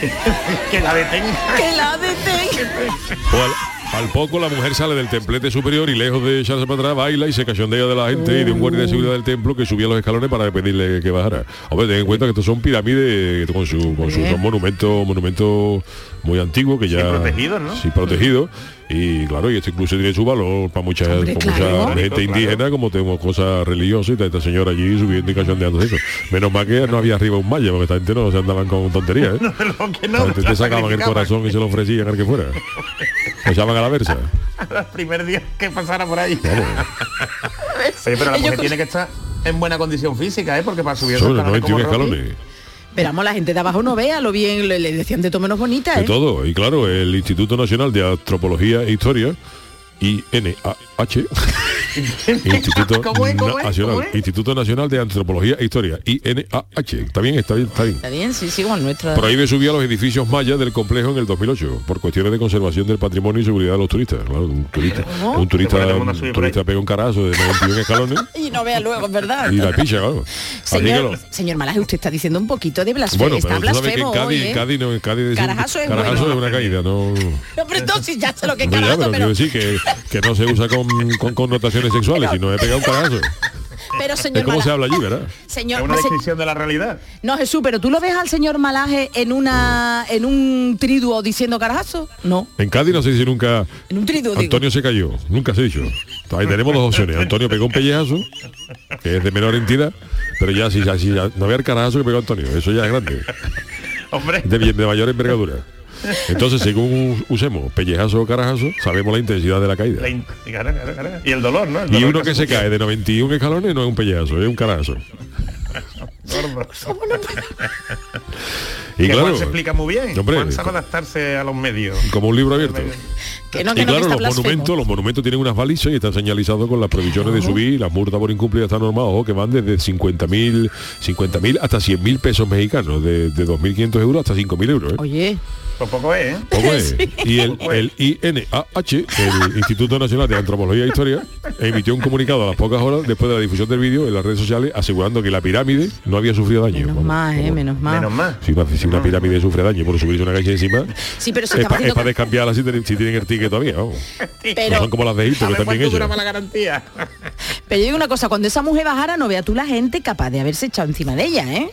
que la detengan. Que la detengan. O al, poco la mujer sale del templete superior y lejos de echarse para atrás baila y se cachondea de la gente y de un guardia de seguridad del templo que subía los escalones para pedirle que bajara. Hombre, ten en cuenta que estos son pirámides con su, con su son monumentos, monumentos muy antiguos que ya protegidos, ¿no? Sí, protegidos. Y claro, y esto incluso tiene su valor para mucha, Hombre, para claro. mucha gente Claro. indígena, como tenemos cosas religiosas y está esta señora allí subiendo y cachondeando eso. Menos mal que no había arriba un malla, porque esta gente no se andaban con tonterías, ¿eh? Lo que La no, gente te sacaban el corazón y se lo ofrecían al que fuera. a la versa. el primer día que pasara por ahí. Pero la mujer tiene que estar en buena condición física, ¿eh? Porque para subir Son los escalones 91 como Rocky, escalones. Pero vamos, la gente de abajo no vea lo bien, le, le decían de todo menos bonita, De ¿eh? todo. Y claro, el Instituto Nacional de Antropología e Historia, INAH, Instituto, ¿Cómo es, cómo es, Nacional? Instituto Nacional de Antropología e Historia, INAH. Está bien, está bien, está bien. Está bien, sí, sí, como el nuestro. Prohíbe subir a los edificios mayas del complejo en el 2008 por cuestiones de conservación del patrimonio y seguridad de los turistas. Claro, un turista, ¿Cómo? un turista, un turista pega un carazo de 91 escalones Y no vea luego, es verdad. y la picha, claro. Señor, señor Malaje, usted está diciendo un poquito de blasfemo. bueno, está pero tú sabes que en blasfemo Cádiz, hoy, ¿eh? Cádiz, no, en Cádiz Carajazo es carajazo bueno. es una caída, no. No, pero entonces ya sé lo que es Hombre, ya, carajazo, pero pero, decir que, que no se usa con, con connotaciones sexuales, sino he pegado un carajo. pero Es señor como se habla allí, ¿verdad? señor, Es una se- descripción de la realidad. no Jesús, pero tú lo ves al señor Malaje en una en un triduo diciendo carajazo? No, En Cádiz no sé si nunca en un triduo digo. Antonio se cayó, nunca se ha dicho. Ahí tenemos dos opciones. Antonio pegó un pellejazo, que es de menor entidad, pero ya si ya, si ya- no había el carajazo que pegó Antonio, eso ya es grande, Hombre, de, de mayor envergadura. Entonces, según usemos pellejazo o carajazo, sabemos la intensidad de la caída. la in- y cara, cara, cara. Y el dolor, ¿no? El Y uno que se cae de 91 escalones no es un pellejazo, es un carajazo. Y que claro, Juan se explica muy bien. hombre, Juan sabe adaptarse a los medios. como un libro abierto. Que no, que y no, que claro, los monumentos, los monumentos tienen unas balizas y están señalizados con las provisiones de subir, y las multas por incumplir están normadas, ojo, que van desde 50.000 50.000 hasta 100.000 pesos mexicanos, de, de 2.500 euros hasta 5.000 euros. ¿eh? Oye, Pues poco es, ¿eh? Poco es. Y el, el INAH, el Instituto Nacional de Antropología e Historia, emitió un comunicado a las pocas horas después de la difusión del vídeo en las redes sociales asegurando que la pirámide no había sufrido daño. menos Vamos, más, eh, menos más. Menos más. Si una, si una pirámide sufre daño por subirse una calle encima, Sí, pero se es para haciendo descambiarla si, tienen- si tienen el ticket todavía. vamos. Pero- no son como las de A que también ellos. la garantía. Pero yo digo una cosa, cuando esa mujer bajara, no vea tú la gente capaz de haberse echado encima de ella, ¿eh?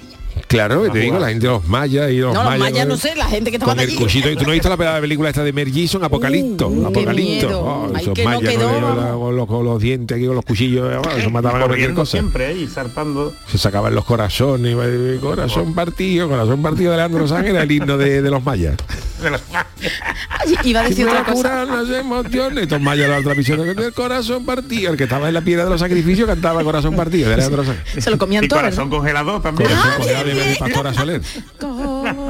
Claro, te digo, la gente de los mayas y los No, los mayas. mayas, no sé, la gente que estaba Con el cuchito. ¿Y tú no has visto la la película esta de Mel Gibson, Apocalipto? Uh, Apocalipto. Oh, Ay, esos que no mayas quedó, con, los, con los dientes aquí, con los cuchillos, oh, eso mataban a cualquier cosa. siempre ahí, zarpando. Se sacaban los corazones, corazón partido, corazón partido de Leandro Sánchez era el himno de, de los mayas. Iba a decir otra cosa. las emociones, estos mayas la otra visión del corazón partido, el que estaba en la piedra de los sacrificios cantaba corazón partido Leandro Sánchez. Se lo comían todo, corazón congelado también. Corazón congelado de, Soler.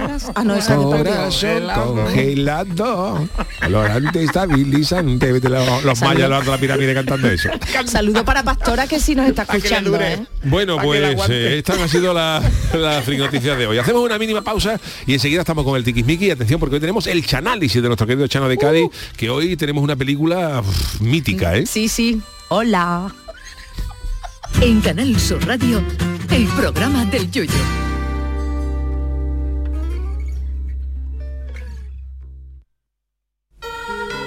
Corazón. Ah, no, esa Corazón congelado, colorante, estabilizante. Vete, Los, los mayas de la pirámide cantando eso. Saludo para Pastora que sí nos está escuchando. ¿eh? Bueno, la pues eh, estas han sido las las friki noticias de hoy. Hacemos una mínima pausa y enseguida estamos con el tiquismiqui. Atención, porque hoy tenemos el chanálisis de nuestro querido Chano de Cádiz, que hoy tenemos una película mítica, ¿eh? Sí, sí. Hola. En Canal Sur Radio, el programa del Yoyo.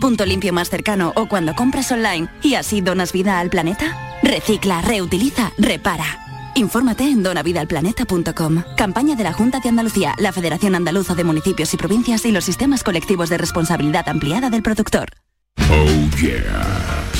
punto limpio más cercano o cuando compras online y así donas vida al planeta? Recicla, reutiliza, repara. Infórmate en donavidalplaneta.com. Campaña de la Junta de Andalucía, la Federación Andaluza de Municipios y Provincias y los sistemas colectivos de responsabilidad ampliada del productor. Oh yeah.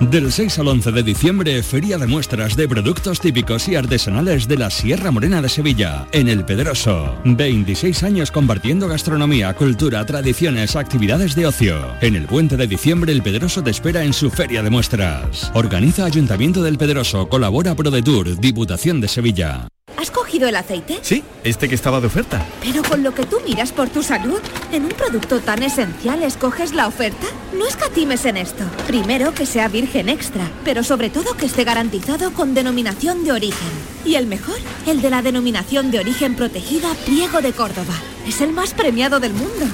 Del 6 al 11 de diciembre, Feria de Muestras de Productos Típicos y Artesanales de la Sierra Morena de Sevilla, en El Pedroso. 26 años compartiendo gastronomía, cultura, tradiciones, actividades de ocio. En el puente de diciembre, El Pedroso te espera en su Feria de Muestras. Organiza Ayuntamiento del Pedroso, colabora ProDetour, Diputación de Sevilla. ¿Has cogido el aceite? Sí, este que estaba de oferta. Pero con lo que tú miras por tu salud, en un producto tan esencial escoges la oferta. No escatimes en esto. Primero que sea virgen extra, pero sobre todo que esté garantizado con denominación de origen. Y el mejor, el de la denominación de origen protegida Pliego de Córdoba. Es el más premiado del mundo.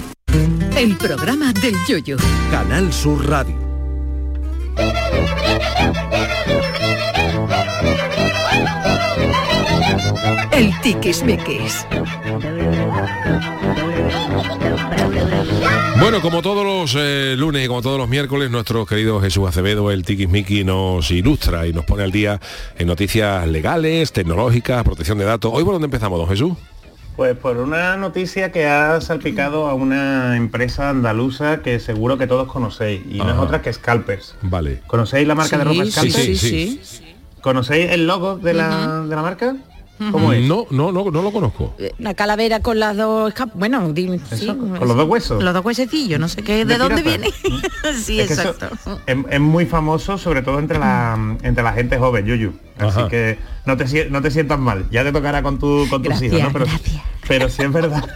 El programa del Yoyo. Canal Sur Radio. El tiquismiquis. Bueno, como todos los eh, lunes y como todos los miércoles, nuestro querido Jesús Acevedo, el Miki, nos ilustra y nos pone al día en noticias legales, tecnológicas, protección de datos. Hoy por dónde empezamos, don Jesús. Pues por una noticia que ha salpicado a una empresa andaluza que seguro que todos conocéis, y no es otra que Scalpers. Vale. ¿Conocéis la marca de ropa Sí, Scalpers? sí, sí, ¿Conocéis el logo de la, de la marca? ¿Cómo es? No, no, no, no lo conozco. Una calavera con las dos escap- bueno, dime, sí, con los dos huesos. Los dos huesecillos, no sé qué, de, De dónde pirata. viene. sí, Es exacto. Es, es muy famoso, sobre todo entre la, entre la gente joven, Yuyu. Así Ajá. que no te, no te sientas mal. Ya te tocará con, tu, con tus Gracias, hijos, ¿no? Pero, pero sí es verdad.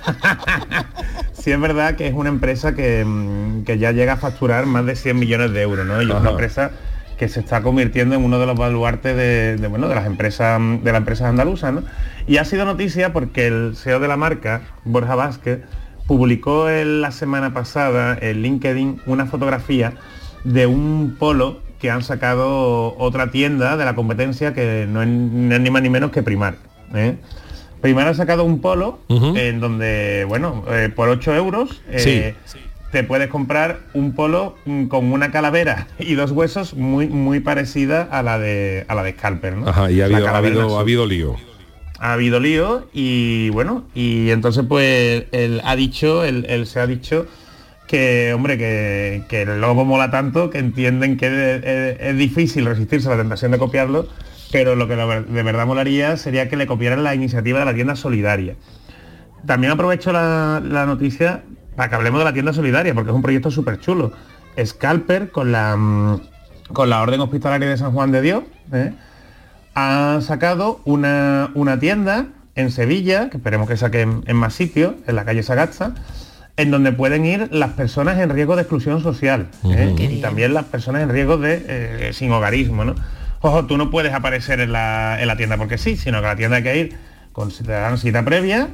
sí es verdad que es una empresa que, mm, que ya llega a facturar más de 100 millones de euros, ¿no? Y es una empresa que se está convirtiendo en uno de los baluartes de, de, bueno, de las empresas de las empresas andaluzas, ¿no? Y ha sido noticia porque el CEO de la marca, Borja Vázquez, publicó en la semana pasada en LinkedIn una fotografía de un polo que han sacado otra tienda de la competencia que no es, no es ni más ni menos que Primar. ¿eh? Primar ha sacado un polo en donde, bueno, eh, por 8 euros eh, te puedes comprar un polo mm, con una calavera y dos huesos muy muy parecida a la de a la de Scalper, ¿no? Ajá, y ha habido, ha habido, ha habido lío. ha habido lío y bueno, y entonces pues él ha dicho, él, él se ha dicho que, hombre, que, que el logo mola tanto que entienden que es, es- es difícil resistirse a la tentación de copiarlo, pero lo que de de verdad molaría sería que le copiaran la iniciativa de la tienda solidaria. También aprovecho la, la noticia para que hablemos de la tienda solidaria, porque es un proyecto súper chulo. Scalper con la, mm, con la Orden Hospitalaria de San Juan de Dios, ¿eh? ha sacado una, una tienda en Sevilla, que esperemos que saquen en más sitios, en la calle Sagasta, en donde pueden ir las personas en riesgo de exclusión social ¿eh? Y también las personas en riesgo de eh, sin hogarismo. ¿no? Ojo, tú no puedes aparecer en la, en la tienda porque sí, sino que a la tienda hay que ir con cita previa,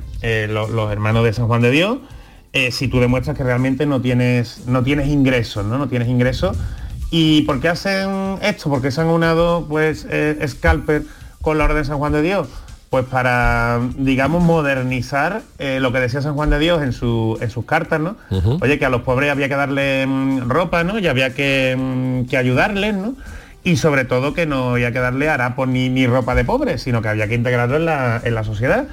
lo- los, hermanos de San Juan de Dios, eh, si tú demuestras que realmente no tienes, no tienes ingresos, ¿no? No tienes ingresos. ¿Y por qué hacen esto? ¿Por qué se han unado pues eh, Scalper con la Orden de San Juan de Dios? Pues para, digamos, modernizar eh, lo que decía San Juan de Dios en, su- en sus cartas, ¿no? Oye, que a los pobres había que darle mm, ropa, ¿no? Y había que, mm, que ayudarles, ¿no? Y sobre todo que no había que darle harapos ni, ni ropa de pobres, sino que había que integrarlo en la, en la sociedad.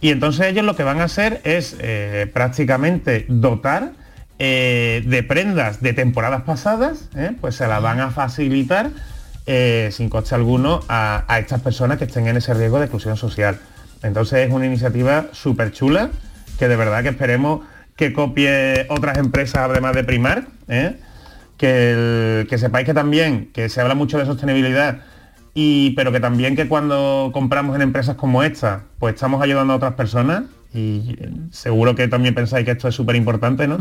Y entonces ellos lo que van a hacer es eh, prácticamente dotar eh, de prendas de temporadas pasadas, ¿eh? pues se las van a facilitar sin coste alguno a, estas personas que estén en ese riesgo de exclusión social. Entonces es una iniciativa súper chula que de verdad que esperemos que copie otras empresas además de Primar. que sepáis que también, que se habla mucho de sostenibilidad, y, pero que también que cuando compramos en empresas como esta, pues estamos ayudando a otras personas y eh, seguro que también pensáis que esto es súper importante, ¿no?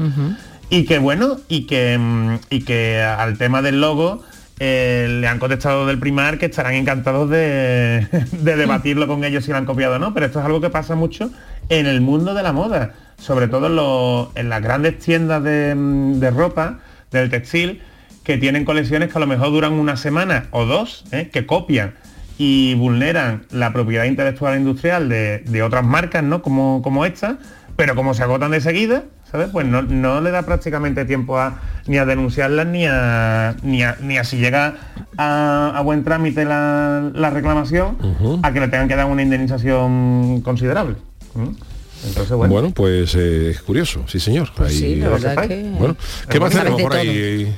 Y que bueno, y que, mm, y que al tema del logo eh, le han contestado del primar que estarán encantados de, de debatirlo con ellos si lo han copiado o no, pero esto es algo que pasa mucho en el mundo de la moda, sobre todo en, los- en las grandes tiendas de, mm, de ropa, del textil, que tienen colecciones que a lo mejor duran una semana o dos, ¿eh? que copian y vulneran la propiedad intelectual e industrial de, de otras marcas, ¿no? Como, como esta, pero como se agotan de seguida, ¿sabes? Pues no, no le da prácticamente tiempo a, ni a denunciarlas ni a, ni a, ni a si llega a, a buen trámite la, la reclamación, a que le tengan que dar una indemnización considerable. ¿Mm? Entonces, bueno. Bueno, pues eh, es curioso, sí señor. Pues sí, la verdad que- Bueno, ¿qué más tenemos por ahí?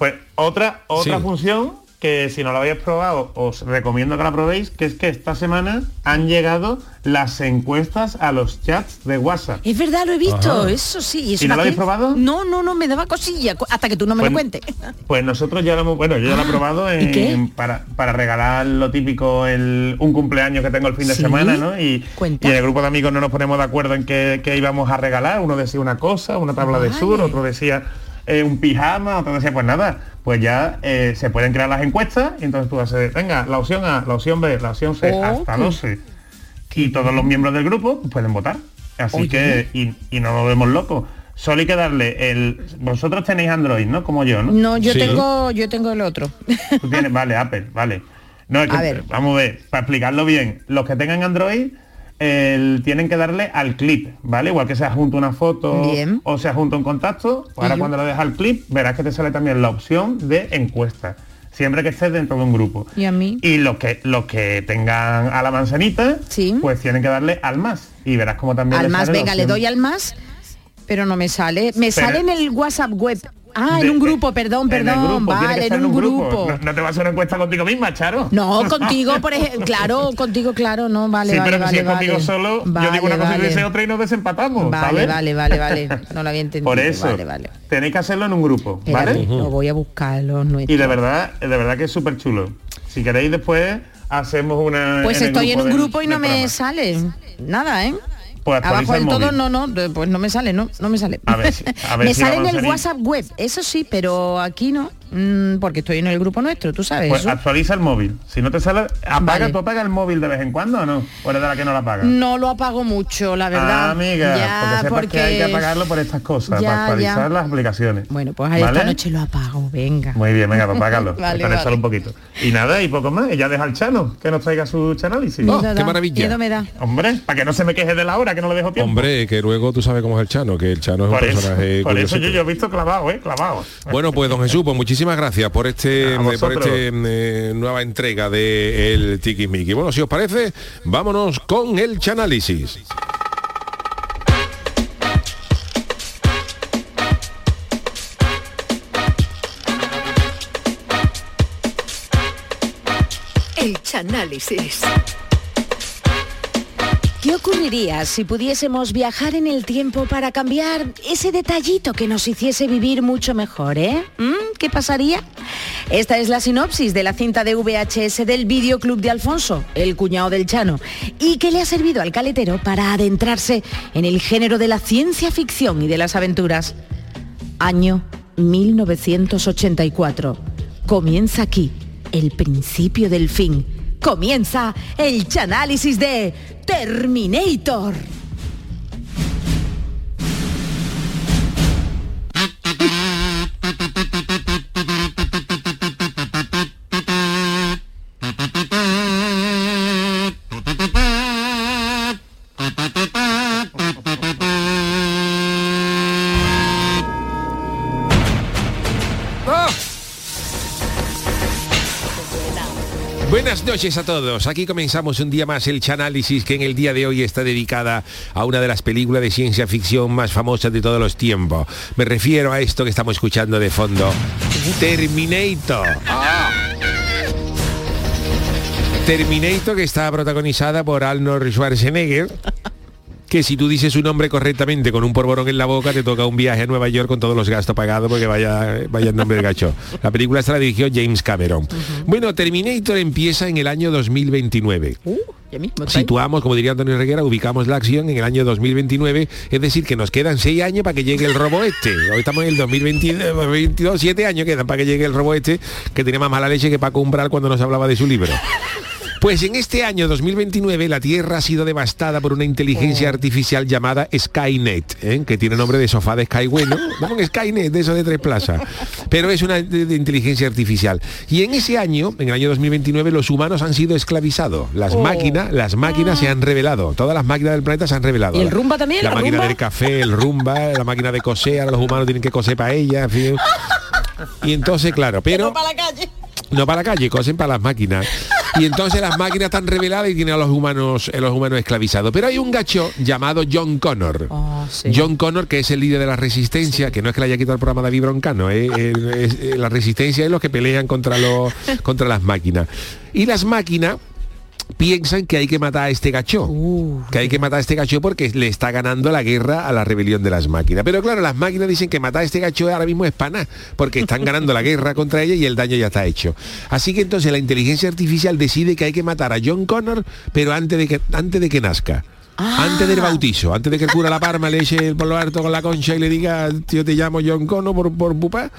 Pues otra, otra Sí. función que si no la habéis probado os recomiendo que la probéis, que es que esta semana han llegado las encuestas a los chats de WhatsApp. Es verdad, lo he visto, Ajá. eso sí. Eso ¿Y no lo habéis probado? No, no, no, me daba cosilla, hasta que tú no me lo Pues- cuentes. Pues nosotros ya lo hemos, bueno, yo ya lo he probado Ah, ¿y en- qué? para, para regalar lo típico, el, un cumpleaños que tengo el fin de ¿Sí? semana, ¿no? Y, y en el grupo de amigos no nos ponemos de acuerdo en qué, qué íbamos a regalar. Uno decía una cosa, una tabla de sur, otro decía eh, un pijama, decía, pues nada, pues ya eh, se pueden crear las encuestas y entonces tú haces, venga, la opción A, la opción B, la opción C, Oh, hasta qué- 12. Y todos los miembros del grupo pueden votar. Así Oye. que, y, y no nos vemos locos. Solo hay que darle el... Vosotros tenéis Android, ¿no? Como yo, ¿no? No, yo tengo, yo tengo el otro. Tú tienes, vale, Apple, vale. No, es que, A ver. vamos a ver, para explicarlo bien, los que tengan Android el- tienen que darle al clip, ¿vale? Igual que se adjunta una foto Bien. o se adjunta un contacto, pues ahora cuando le dejas al clip verás que te sale también la opción de encuesta, siempre que estés dentro de un grupo. Y a mí. Y los que los que tengan a la manzanita, pues tienen que darle al más. Y verás como también Al más, venga, le doy al más, pero no me sale. Me Pero- sale en el WhatsApp web. Ah, De- en un grupo, perdón, perdón. grupo, vale, en un grupo. No, no te vas a hacer una encuesta contigo misma, Charo. No, contigo, por ejemplo, claro, contigo, claro, no, vale, sí, vale, pero vale, si es conmigo vale. solo, yo digo una cosa y dices otra y nos desempatamos, Vale, vale, vale, vale. No lo había entendido. Por eso, Vale, vale. tenéis que hacerlo en un grupo, Espérate, ¿vale? Lo voy a buscar los nuestros. Y de verdad, de verdad que es súper chulo. Si queréis después hacemos una. Pues estoy en un del- grupo y no me sale nada, ¿eh? Pues Abajo del el todo no, no, pues no me sale, no, no me sale. A ver si- a ver me si sale en el WhatsApp web, eso sí, pero aquí no, mm, porque estoy en el grupo nuestro, tú sabes. Pues eso. actualiza el móvil. Si no te sale, apaga, Vale. ¿tú apagas el móvil de vez en cuando o no? ¿O eres de la que no la apaga? No lo apago mucho, la verdad. Ah, amiga, Ya, porque sepas que hay que apagarlo por estas cosas, Ya, para actualizar ya. las aplicaciones. Bueno, pues ahí ¿Vale? esta noche lo apago, venga. Muy bien, venga, pues apágalo. Vale, vale. un poquito. Y nada, y poco más. Y ya deja al Chano, que nos traiga su chanálisis. Miedo da, Miedo me da. Hombre, para que no se me queje de la hora, que no le dejo tiempo. Hombre, que luego tú sabes cómo es el Chano, que el Chano es por un eso, personaje por eso yo he visto clavado, ¿eh? Clavado. Bueno, pues don Jesús, pues muchísimas gracias por este por vosotros. este eh, nueva entrega de el Tiki Miki. Bueno, si os parece, vámonos con el chanálisis. El Chanálisis. ¿Qué ocurriría si pudiésemos viajar en el tiempo para cambiar ese detallito que nos hiciese vivir mucho mejor, eh? ¿Mm? ¿Qué pasaría? Esta es la sinopsis de la cinta de VHS del videoclub de Alfonso, el cuñado del Chano, y que le ha servido al caletero para adentrarse en el género de la ciencia ficción y de las aventuras. Año 1984. Comienza aquí el principio del fin. Comienza el chanálisis de Terminator. Buenas noches a todos. Aquí comenzamos un día más el Chanálisis que en el día de hoy está dedicada a una de las películas de ciencia ficción más famosas de todos los tiempos. Me refiero a esto que estamos escuchando de fondo. Terminator. Terminator que está protagonizada por Arnold Schwarzenegger. Que si tú dices su nombre correctamente con un porborón en la boca, te toca un viaje a Nueva York con todos los gastos pagados porque vaya, vaya el nombre del gacho. La película esta la dirigió James Cameron. Bueno, Terminator empieza en el año 2029. Situamos, como diría Antonio Reguera, ubicamos la acción en el año 2029, es decir, que nos quedan seis años para que llegue el robo este. Hoy estamos en el 2022, siete años quedan para que llegue el robo este, que tenía más mala leche que Paco Umbral cuando nos hablaba de su libro. Pues en este año 2029 la Tierra ha sido devastada por una inteligencia Oh. artificial llamada Skynet, ¿eh? que tiene nombre de sofá de Sky bueno, no, un Skynet de eso de tres plazas, pero es una de, de inteligencia artificial. Y en ese año, en el año 2029, los humanos han sido esclavizados. Las Oh. máquinas, las máquinas se han revelado. Todas las máquinas del planeta se han revelado. ¿Y el rumba también? La, ¿La máquina rumba? del café, el rumba, la máquina de coser, ahora los humanos tienen que coser para ella, en fin. Y entonces, claro, pero para la calle. No para la calle, cosen para las máquinas. Y entonces las máquinas están reveladas y tienen a los humanos, a los humanos esclavizados. Pero hay un gacho llamado John Connor. John Connor, que es el líder de la resistencia, que no es que le haya quitado el programa David Broncano, ¿eh? Eh, la resistencia es los que pelean contra los contra las máquinas. Y las máquinas piensan que hay que matar a este gacho, que hay que matar a este gacho porque le está ganando la guerra a la rebelión de las máquinas. Pero claro, las máquinas dicen que matar a este gacho ahora mismo es pana, porque están ganando la guerra contra ella y el daño ya está hecho. Así que entonces la inteligencia artificial decide que hay que matar a John Connor, pero antes de que, antes de que nazca. Antes del bautizo, antes de que el cura La Parma le eche el polo harto con la concha y le diga, tío, te llamo John Connor por, pupa,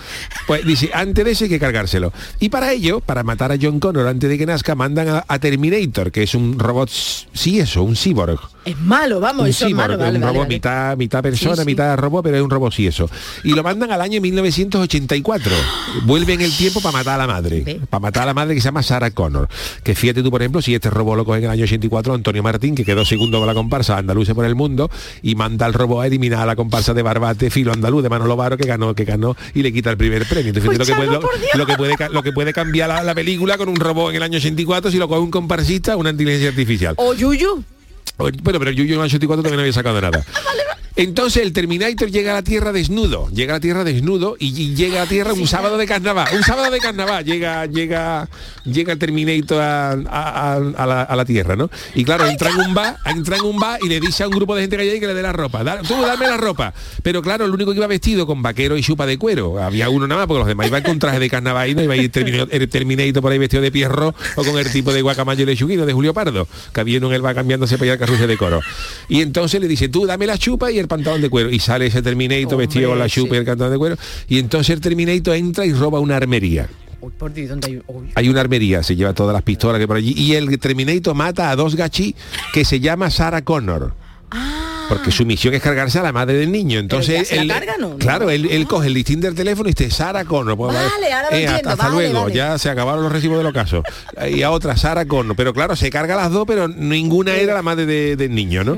pues dice, antes de eso hay que cargárselo. Y para ello, para matar a John Connor antes de que nazca, mandan a Terminator, que es un robot, sí eso, un cyborg. Es malo, vamos, un eso es malo. Vale, un vale, robot vale. mitad, mitad persona, Sí, sí. mitad robot, pero es un robot sí eso. Y lo mandan al año 1984. Vuelve en el tiempo para matar a la madre. Para matar a la madre que se llama Sarah Connor. Que fíjate tú, por ejemplo, si este robot lo coge en el año 84, Antonio Martín, que quedó segundo con la comparsa Andaluces por el mundo, y manda al robot a eliminar a la comparsa de Barbate, Filo Andaluz, de Manolo Varo, que ganó, que ganó, y le quita el primer premio. Entonces, Pues lo, que puede, que lo que puede cambiar la, la película con un robot en el año 84 si lo coge un comparsista, una inteligencia artificial. O Yuyu. Bueno, pero el Yuyu en el 84 también no había sacado nada. Entonces el Terminator llega a la Tierra desnudo, llega a la Tierra desnudo y, y llega a la Tierra un sábado de carnaval, un sábado de carnaval llega llega llega el Terminator a, a- a- a la, Tierra, ¿no? Y claro, entra en un bar, entra en un bar y le dice a un grupo de gente que hay que le dé la ropa. Da- tú dame la ropa. Pero claro, el único que iba vestido con vaquero y chupa de cuero, había uno nada más, porque los demás iban con traje de carnaval y no iba a ir Terminator, el Terminator por ahí vestido de pierro o con el tipo de guacamayo y lechuguino de Julio Pardo, que había en el bar cambiándose para ir de coro. Y entonces le dice, tú dame la chupa y el pantalón de cuero. Y sale ese Terminator vestido con la chupa y el pantalón de cuero. Y entonces el Terminator entra y roba una armería. Uy, por Dios, ¿dónde hay? Una armería, se lleva todas las pistolas que por allí. Y el Terminator mata a dos gachis que se llama Sarah Connor. Porque su misión es cargarse a la madre del niño. Entonces, él, carga, ¿no? claro, él, él coge el listín del teléfono y dice Sara Connor. Pues, Vale, ahora lo hasta- entiendo, hasta vale, luego, vale. ya se acabaron los recibos de los casos. Y a otra, Sara Connor. Pero claro, se carga las dos, pero ninguna era la madre de- del niño, ¿no?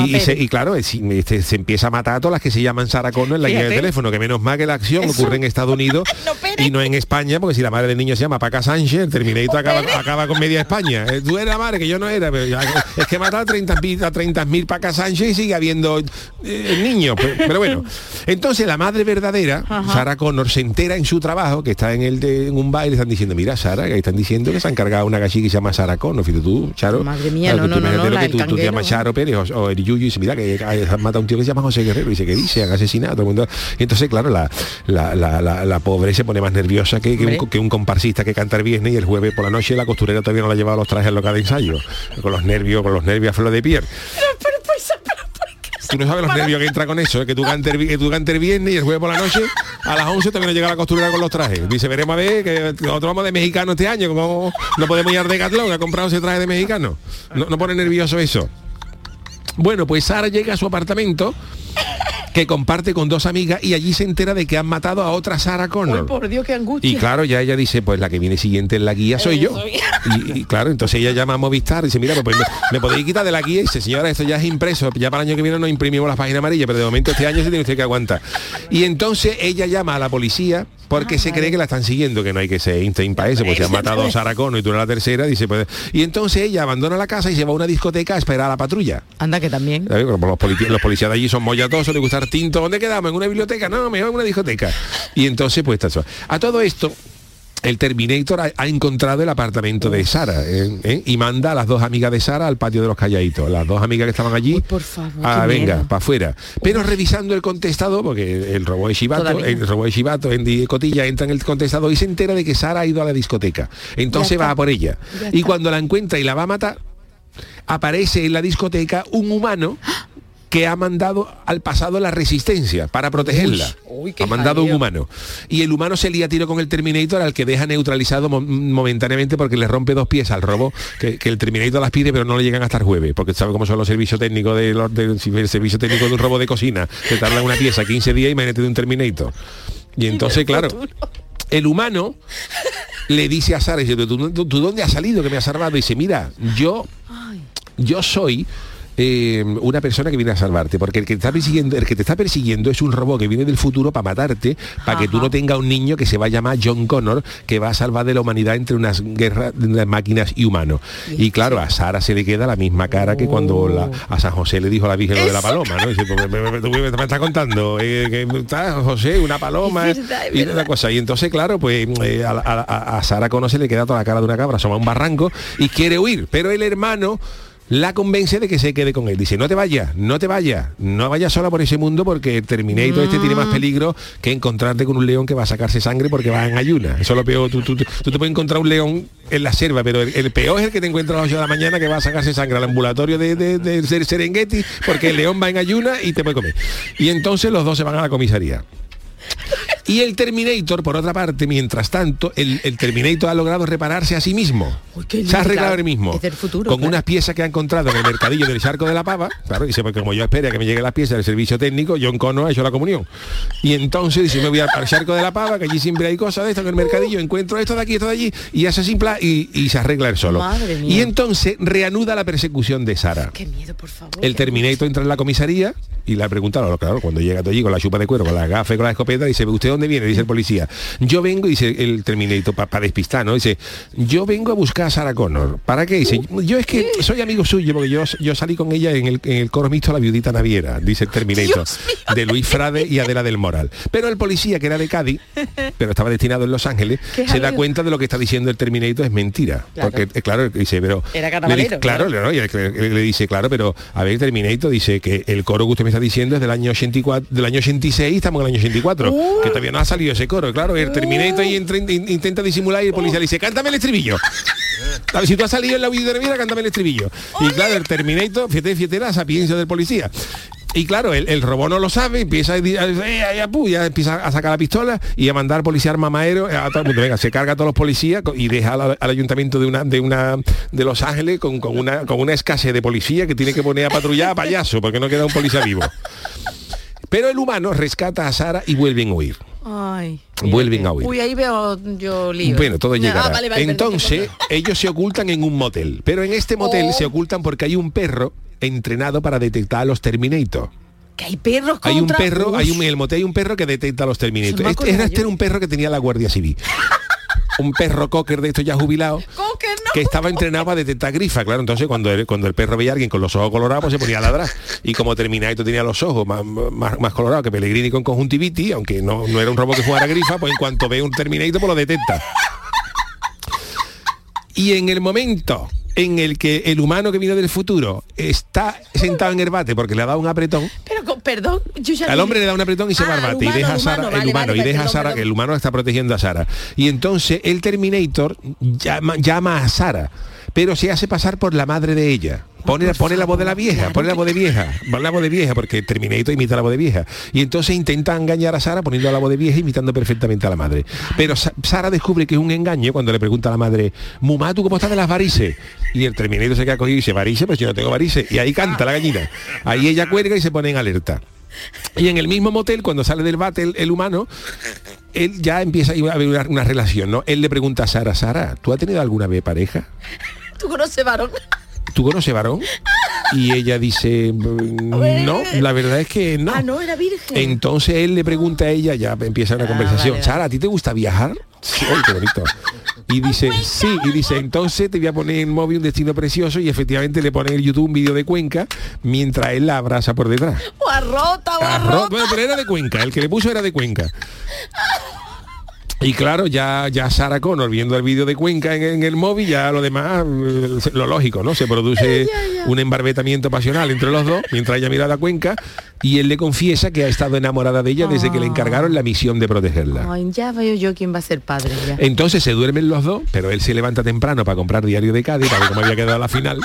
Y, y se- Pérez. y claro, es- este, se empieza a matar a todas las que se llaman Sara Connor en la guía Fíjate. teléfono, que menos mal que la acción ocurre en Estados Unidos y no en España, porque si la madre del niño se llama Paca Sánchez, el Terminator acaba, acaba con media España. Eh, Tú eres la madre, que yo no era, pero ya- es que mata a 30.000 a 30.000 Paca Sánchez y sigue habiendo eh, niños. Pero, pero bueno, entonces la madre verdadera, Ajá. Sara Connor, se entera en su trabajo, que está en, el de- en un baile, le están diciendo, mira, Sara, que están diciendo que se han cargado una gallina que se llama Sara Connor. Fíjate tú, Charo. Madre mía, Claro, no, tú no, no, no, la que tú, tú te llamas Charo Pérez o, o el Yuyu y dice, mira, que han matado a un tío que se llama José Guerrero. Y dice, ¿qué dice? Han asesinado todo el mundo. Y entonces, claro, la, la, la, la- pobre se pone más nerviosa que, que, un, que un comparsista que canta el viernes y el jueves por la noche la costurera todavía no la ha llevado a los trajes al local de ensayo. Con los nervios, con los nervios a flor de piel. Tú no sabes los nervios que entra con eso, ¿eh? que tú cantes que tú cantes el viernes y el jueves por la noche a las 11 también llega la costurera con los trajes. Dice, veremos a ver que nosotros vamos de mexicano este año, como no podemos ir al Decathlon a comprar ese traje de mexicano. No, no pone nervioso eso. Bueno, pues Sara llega a su apartamento que comparte con dos amigas y allí se entera de que han matado a otra Sara Uy, Connor. por Dios, qué angustia. Y claro, ya ella dice, pues la que viene siguiente en la guía soy yo. Y, y claro, entonces ella llama a Movistar y dice, mira, pues, me, me podéis quitar de la guía y dice, señora, esto ya es impreso, ya para el año que viene no imprimimos las páginas amarillas, pero de momento este año se tiene usted que aguantar. Y entonces ella llama a la policía porque se cree que la están siguiendo, que no hay que ser Einstein para eso, porque se han matado a Sara Connor y tú eres la tercera, dice, pues... Y entonces ella abandona la casa y se va a una discoteca a esperar a la patrulla. Anda que también. Los, polici- los policías de allí son mollatosos, les gusta tinto. ¿Dónde quedamos? ¿En una biblioteca? No, mejor en una discoteca. Y entonces, pues, está. A todo esto, el Terminator ha, ha encontrado el apartamento de Sara ¿eh? ¿eh? y manda a las dos amigas de Sara al patio de los calladitos. Las dos amigas que estaban allí, por favor, ah, venga, para afuera. Pero revisando el contestador, porque el robot de Chivato, Todavía. el robot de Chivato en Cotilla entra en el contestador y se entera de que Sara ha ido a la discoteca. Entonces va a por ella. Ya Y está. cuando la encuentra y la va a matar, aparece en la discoteca un humano que ha mandado al pasado la resistencia para protegerla. ha mandado un humano. Y el humano se lía tiro con el Terminator al que deja neutralizado mo- momentáneamente porque le rompe dos pies al robo, que, que el Terminator las pide pero no le llegan hasta el jueves, porque sabe cómo son los servicios técnicos de los- del el servicio técnico de un robo de cocina, que tarda una pieza 15 días, imagínate de un Terminator. Y entonces, claro, el humano le dice a Sara, dice, ¿tú, tú, tú dónde has salido que me has salvado? Y dice, mira, yo, yo soy eh, una persona que viene a salvarte, porque el que, te está persiguiendo, el que te está persiguiendo es un robot que viene del futuro para matarte, para que tú no tengas un niño que se va a llamar John Connor, que va a salvar de la humanidad entre unas guerras de máquinas y humanos. Y claro, a Sara se le queda la misma cara que cuando la- a San José le dijo la Virgen lo de la paloma, ¿no? Dice, pues, me, me- contando eh, que está José, una paloma Es verdad, es y una cosa. Y entonces, claro, pues eh, a, a- a- a Sara conoce le queda toda la cara de una cabra, asoma a un barranco y quiere huir, pero el hermano la convence de que se quede con él. Dice, no te vayas, no te vayas, no vayas sola por ese mundo porque el Terminator este tiene más peligro que encontrarte con un león que va a sacarse sangre porque va en ayuna. Eso es lo peor. Tú, tú- tú- tú te puedes encontrar un león en la selva, pero el, el peor es el que te encuentra a las 8 de la mañana que va a sacarse sangre al ambulatorio de, de- de Ser- Serengeti porque el león va en ayuna y te puede comer. Y entonces los dos se van a la comisaría. Y el Terminator, por otra parte, mientras tanto, el, el Terminator ha logrado repararse a sí mismo. Se ha arreglado claro. él mismo. Es del futuro, con claro. unas piezas que ha encontrado en el mercadillo del charco de la pava. Claro, dice, porque como yo espero a que me lleguen las piezas del servicio técnico, John Connor ha hecho la comunión. Y entonces dice, me voy al charco de la pava, que allí siempre hay cosas de esto en el mercadillo, encuentro esto de aquí, esto de allí, y hace simple y, y se arregla él solo. Madre mía. Y entonces reanuda la persecución de Sara. Qué miedo, por favor. El Terminator entra en la comisaría y le preguntaron, claro, cuando llega allí con la chupa de cuero, con la gafa y con la escopeta, dice, ¿usted dónde viene? Dice el policía. Yo vengo, dice el Terminator, para despistar, ¿no? Dice, yo vengo a buscar a Sarah Connor. ¿Para qué? Dice, yo es que soy amigo suyo, porque yo, yo salí con ella en el, en el coro mixto La Viudita Naviera, dice el Terminator, de Luis Frade y Adela del Moral. Pero el policía, que era de Cádiz, pero estaba destinado en Los Ángeles, se da cuenta de lo que está diciendo el Terminator es mentira. Claro. Porque, eh, claro, dice, pero... Era le dice- claro, le- le dice, claro, pero a ver, Terminator dice que el coro que usted me está diciendo es del año 84, del año 86, estamos en el año 84, Uh. que todavía no ha salido ese coro. Claro, el Terminator entra- in- intenta disimular y el policía le dice, cántame el estribillo. A ver, si tú has salido en la mira, cántame el estribillo. Y claro, el Terminator, fíjate, fíjate la sapiencia del policía. Y claro, el, el robot no lo sabe, empieza a, di- a- eh, a- pu, ya empieza a sacar la pistola y a mandar policía armamaero a todo el mundo. Venga, se carga a todos los policías y deja al, al ayuntamiento de una de una de Los Ángeles con, con una con una escasez de policía que tiene que poner a patrullar a payaso porque no queda un policía vivo. Pero el humano rescata a Sara y vuelven a huir. Ay. Vuelven a huir. Uy, ahí veo yo lío. Bueno, todo Ah, llegará. vale, vale, Entonces, ellos se ocultan en un motel. Pero en este motel Oh. se ocultan porque hay un perro entrenado para detectar a los Terminator. Que hay perros Hay un contra- perro, hay un, en el motel hay un perro que detecta a los Terminator. Este, acordaba era- este era un perro que tenía la Guardia Civil. un perro cocker de estos ya jubilados que estaba entrenado para detectar grifa, claro, entonces cuando el, cuando el perro veía a alguien con los ojos colorados pues se ponía a ladrar y como Terminator tenía los ojos más, más, más colorados que Pellegrini con conjuntivitis, aunque no, no era un robot que jugara grifa, pues en cuanto ve un Terminator pues lo detecta. Y en el momento en el que el humano que viene del futuro está sentado en el bate porque le ha dado un apretón, Pero con, perdón, yo ya al hombre le da un apretón y se Ah, va al bate y deja a Sara, humano, el humano, vale, y deja a Sara, perdón. que el humano está protegiendo a Sara. Y entonces el Terminator llama, llama a Sara, pero se hace pasar por la madre de ella. Pone, pone la voz de la vieja, pone la voz de vieja, la voz de vieja, porque Terminator imita la voz de vieja. Y entonces intenta engañar a Sara poniendo la voz de vieja, imitando perfectamente a la madre. Pero Sa- Sara descubre que es un engaño cuando le pregunta a la madre, Mumá, ¿tú cómo estás de las varices? Y el Terminator se queda cogido y dice, varices, pues yo no tengo varices. Y ahí canta la gallina. Ahí ella cuelga y se pone en alerta. Y en el mismo motel, cuando sale del bate el, el humano, él ya empieza a haber una, una relación, ¿no? Él le pregunta a Sara, Sara, ¿tú has tenido alguna vez pareja? ¿Tú conoces varón? ¿Tú conoces varón? Y ella dice, "Mm, no, la verdad es que no. Ah, no, era virgen. Entonces él le pregunta a ella, ya empieza una conversación, Ah, vale, Sara, ¿a ti te gusta viajar? Sí, ¡ay, qué bonito! Y dice, sí, y dice, entonces te voy a poner en móvil un destino precioso y efectivamente le pone en YouTube un vídeo de Cuenca mientras él la abraza por detrás. O arrota, o Arro- arrota. Bueno, pero era de Cuenca, el que le puso era de Cuenca. Y claro, ya, ya Sara Connor viendo el vídeo de Cuenca en, en el móvil, ya lo demás, eh, lo lógico, ¿no? Se produce un embarbetamiento pasional entre los dos, mientras ella mira a Cuenca, y él le confiesa que ha estado enamorada de ella desde que le encargaron la misión de protegerla. Ay, ya veo yo quién va a ser padre ya. Entonces se duermen los dos, pero él se levanta temprano para comprar diario de Cádiz, para ver cómo había quedado la final.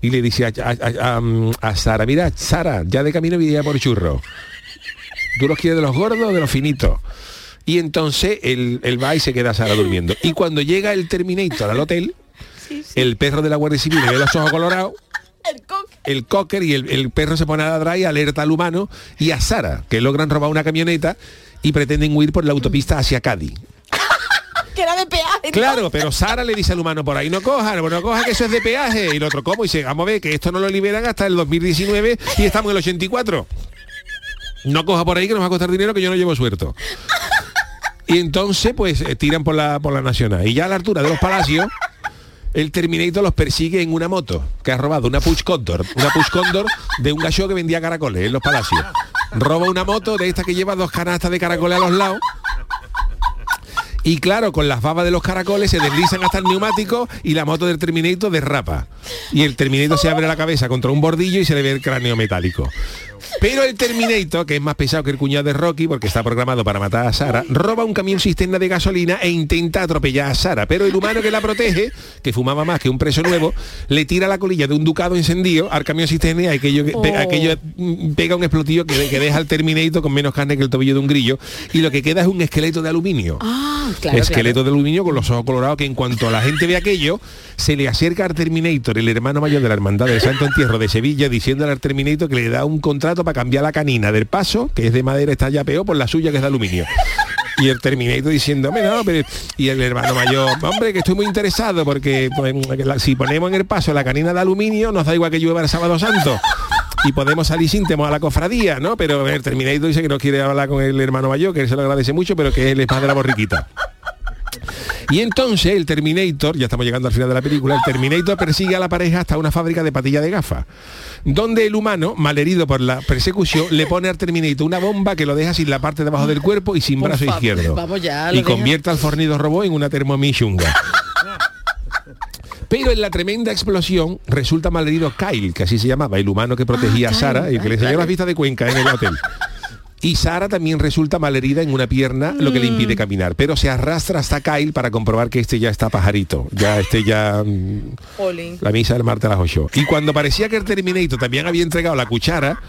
Y le dice a, a- a- a- a Sara, mira, Sara, ya de camino voy a por churro. ¿Tú los quieres de los gordos o de los finitos? Y entonces él, él va y se queda Sara durmiendo. Y cuando llega el Terminator al hotel, el perro de la Guardia Civil le ve los ojos colorados, el cocker y el, el perro se pone a ladrar y alerta al humano y a Sara, que logran robar una camioneta y pretenden huir por la autopista hacia Cádiz. que era de peaje. Claro, pero Sara le dice al humano, por ahí no coja, no, no coja que eso es de peaje. Y el otro, ¿cómo? Y dice, vamos a ver, que esto no lo liberan hasta el 2019 y estamos en el 84. No coja por ahí que nos va a costar dinero que yo no llevo suelto. Y entonces, pues, eh, tiran por la, por la nacional. Y ya a la altura de los palacios, el Terminator los persigue en una moto que ha robado una Push Condor, una Push Condor de un gallo que vendía caracoles en los palacios. Roba una moto de esta que lleva dos canastas de caracoles a los lados. Y claro, con las babas de los caracoles se deslizan hasta el neumático y la moto del Terminator derrapa. Y el Terminator se abre la cabeza contra un bordillo y se le ve el cráneo metálico. Pero el Terminator, que es más pesado que el cuñado de Rocky porque está programado para matar a Sara, roba un camión cisterna de gasolina e intenta atropellar a Sara. Pero el humano que la protege, que fumaba más que un preso nuevo, le tira la colilla de un ducado encendido al camión cisterna y aquello, pe- Oh. aquello pega un explotillo que, que deja al Terminator con menos carne que el tobillo de un grillo. Y lo que queda es un esqueleto de aluminio. Ah, esqueleto de aluminio con los ojos colorados que en cuanto la gente ve aquello, se le acerca al Terminator, el hermano mayor de la Hermandad del Santo Entierro de Sevilla, diciéndole al Terminator que le da un contrato para cambiar la canina del paso, que es de madera, está ya peor, por la suya que es de aluminio. Y el Terminator diciendo, "Hombre, no, pero-". y el hermano mayor, hombre, que estoy muy interesado porque pues, si ponemos en el paso la canina de aluminio, nos da igual que llueva el sábado santo. Y podemos salir sin temor a la cofradía, ¿no? Pero el Terminator dice que no quiere hablar con el hermano mayor, que él se lo agradece mucho, pero que él es más de la borriquita. Y entonces el Terminator, ya estamos llegando al final de la película, el Terminator persigue a la pareja hasta una fábrica de patilla de gafas, donde el humano, malherido por la persecución, le pone al Terminator una bomba que lo deja sin la parte de abajo del cuerpo y sin Por brazo favor, izquierdo. vamos ya, y convierte al fornido robot en una termomichunga. Pero en la tremenda explosión resulta malherido Kyle, que así se llamaba, el humano que protegía a Sara y que le enseñó las vistas de Cuenca en el hotel. Y Sara también resulta malherida en una pierna, lo que le impide caminar. Pero se arrastra hasta Kyle para comprobar que este ya está pajarito. Ya este ya... mm, La misa del martes a las 8. Y cuando parecía que el Terminator también había entregado la cuchara,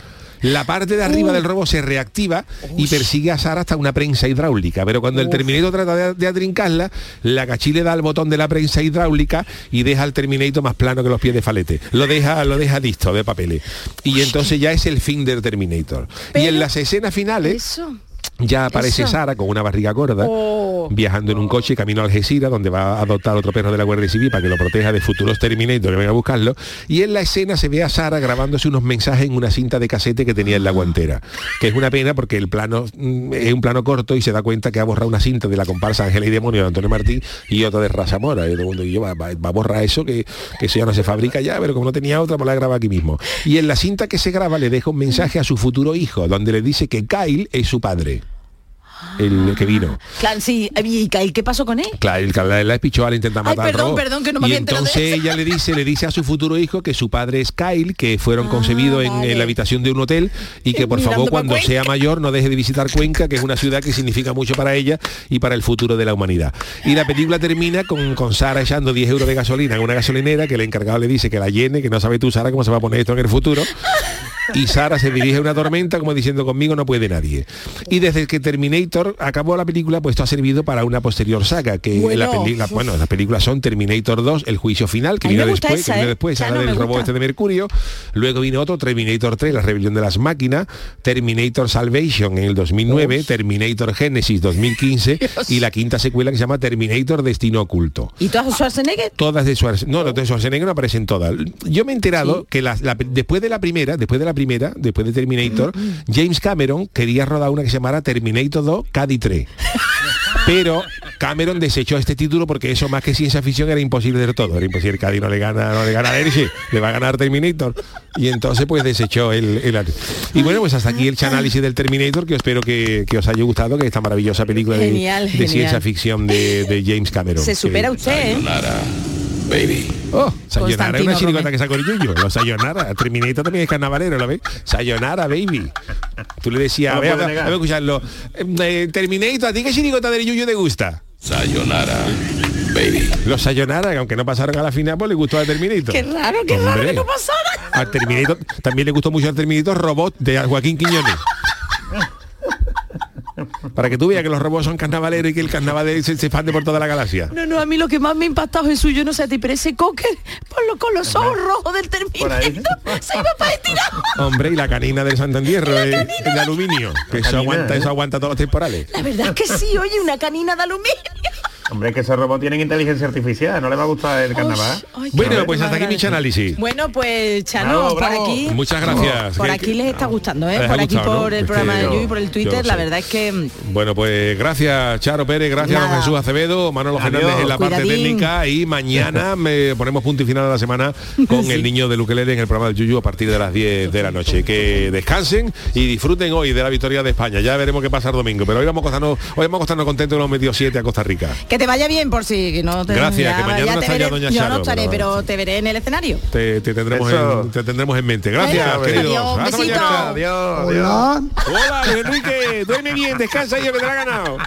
la parte de arriba del robot se reactiva y persigue a Sara hasta una prensa hidráulica. Pero cuando el Terminator trata de, de atrincarla, la cachí le da al botón de la prensa hidráulica y deja al Terminator más plano que los pies de falete. Lo deja, lo deja listo de papeles. Y entonces ya es el fin del Terminator. y en las escenas finales... Ya aparece Eso. Sara con una barriga gorda, viajando en un coche camino a Algeciras, donde va a adoptar otro perro de la Guardia Civil para que lo proteja de futuros Terminator que vengan a buscarlo. Y en la escena se ve a Sara grabándose unos mensajes en una cinta de casete que tenía en la guantera. Que es una pena porque el plano mm, es un plano corto y se da cuenta que ha borrado una cinta de la comparsa Ángela y Demonio de Antonio Martín y otra de Raza Mora. Y todo el mundo dice, va, va- va a borrar eso, que, que eso ya no se fabrica ya, pero como no tenía otra, pues la graba aquí mismo. Y en la cinta que se graba le deja un mensaje a su futuro hijo, donde le dice que Kyle es su padre. El que vino. Claro, sí, ¿y Kyle, qué pasó con él? Claro, el que la, la espichó al intentar Ay, matar al perdón, perdón, que no me Y de entonces eso. ella le dice, le dice a su futuro hijo que su padre es Kyle, que fueron Ah, concebidos en, en la habitación de un hotel y que por mirando favor cuando Cuenca. sea mayor no deje de visitar Cuenca, que es una ciudad que significa mucho para ella y para el futuro de la humanidad. Y la película termina con, con Sara echando 10 euros de gasolina en una gasolinera que el encargado le dice que la llene, que no sabe tú, Sara, cómo se va a poner esto en el futuro. Y Sara se dirige a una tormenta como diciendo conmigo no puede nadie. Y desde que Terminator acabó la película, pues esto ha servido para una posterior saga, que Bueno. la película, bueno, las películas son Terminator 2, el juicio final, que vino después, esa, que vino ¿eh? después, esa no del robot este de Mercurio. Luego vino otro, Terminator 3, la rebelión de las máquinas, Terminator Salvation en el 2009, Terminator Genesis 2015 y la quinta secuela que se llama Terminator Destino Oculto. ¿Y tú Schwarzenegger? Todas de Schwarzenegger. No, los de Schwarzenegger no aparecen todas. Yo me he enterado que la- después de la primera, después de la primera, después de Terminator, James Cameron quería rodar una que se llamara Terminator 2 Cadi 3. Pero Cameron desechó este título porque eso más que ciencia ficción era imposible del todo. Era imposible, Cadi no le gana, no le gana a Hershey, le va a ganar Terminator. Y entonces pues desechó el, el Y bueno, pues hasta aquí el análisis del Terminator, que espero que, que os haya gustado, que esta maravillosa película de- Genial, de, genial. ciencia ficción de, de James Cameron. Se que- supera usted, ¿eh? Baby. Oh, Sayonara es una chirigota Romero. que sacó el Yuyo. Los Sayonara. Terminator también es carnavalero, ¿lo ves? Sayonara, baby. Tú le decías, No a ver, a ver, a ver, escucharlo. Eh, Terminator, ¿a ti qué chirigota del Yuyo te gusta? Sayonara, baby. Los Sayonara, que aunque no pasaron a la final, pues le gustó a Terminator. Qué raro, qué raro Hombre. que no pasara. Al Terminator, también le gustó mucho al Terminator Robot de Joaquín Quiñones. Para que tú veas que los robots son carnavaleros y que el carnaval se, se expande por toda la galaxia. No, no, a mí lo que más me ha impactado Jesús, yo no sé a ti, pero ese cocker por lo, con los ojos rojos del Terminator se iba para estirar. Hombre, y la canina del Santandierro, eh, de aluminio, que eso aguanta, ¿eh? eso aguanta todos los temporales. La verdad es que sí, oye, una canina de aluminio. Hombre, es que esos robots tienen inteligencia artificial, no le va a gustar el carnaval. Bueno, pues hasta aquí mi análisis. Bueno, pues Chano, Bravo, por bravo. aquí. Muchas gracias. Por aquí les está gustando, ¿eh? Por aquí gustado, por ¿no? el Es programa que de yo- You y por el Twitter, la verdad es que mm, Bueno, pues gracias Charo Pérez, gracias Nada. don Jesús Acevedo, Manolo Adiós. Fernández en la parte técnica y mañana me ponemos punto y final a la semana con el niño de Luquelele en el programa del Yuyu a partir de las 10 de la noche. Que descansen y disfruten hoy de la victoria de España. Ya veremos qué pasa el domingo, pero hoy vamos a acostarnos, hoy vamos a acostarnos contentos que hemos metido 7 a Costa Rica. Te vaya bien por si no te Gracias, que mañana no ya veré- doña Yo Charo, no estaré, pero- pero te veré en el escenario. Te, te tendremos en, te tendremos en mente. Gracias, Venga, queridos. adiós, Hasta besito. mañana. Adiós, adiós. Hola. Hola, Luis Enrique, duerme bien, descansa y que te la ha ganado.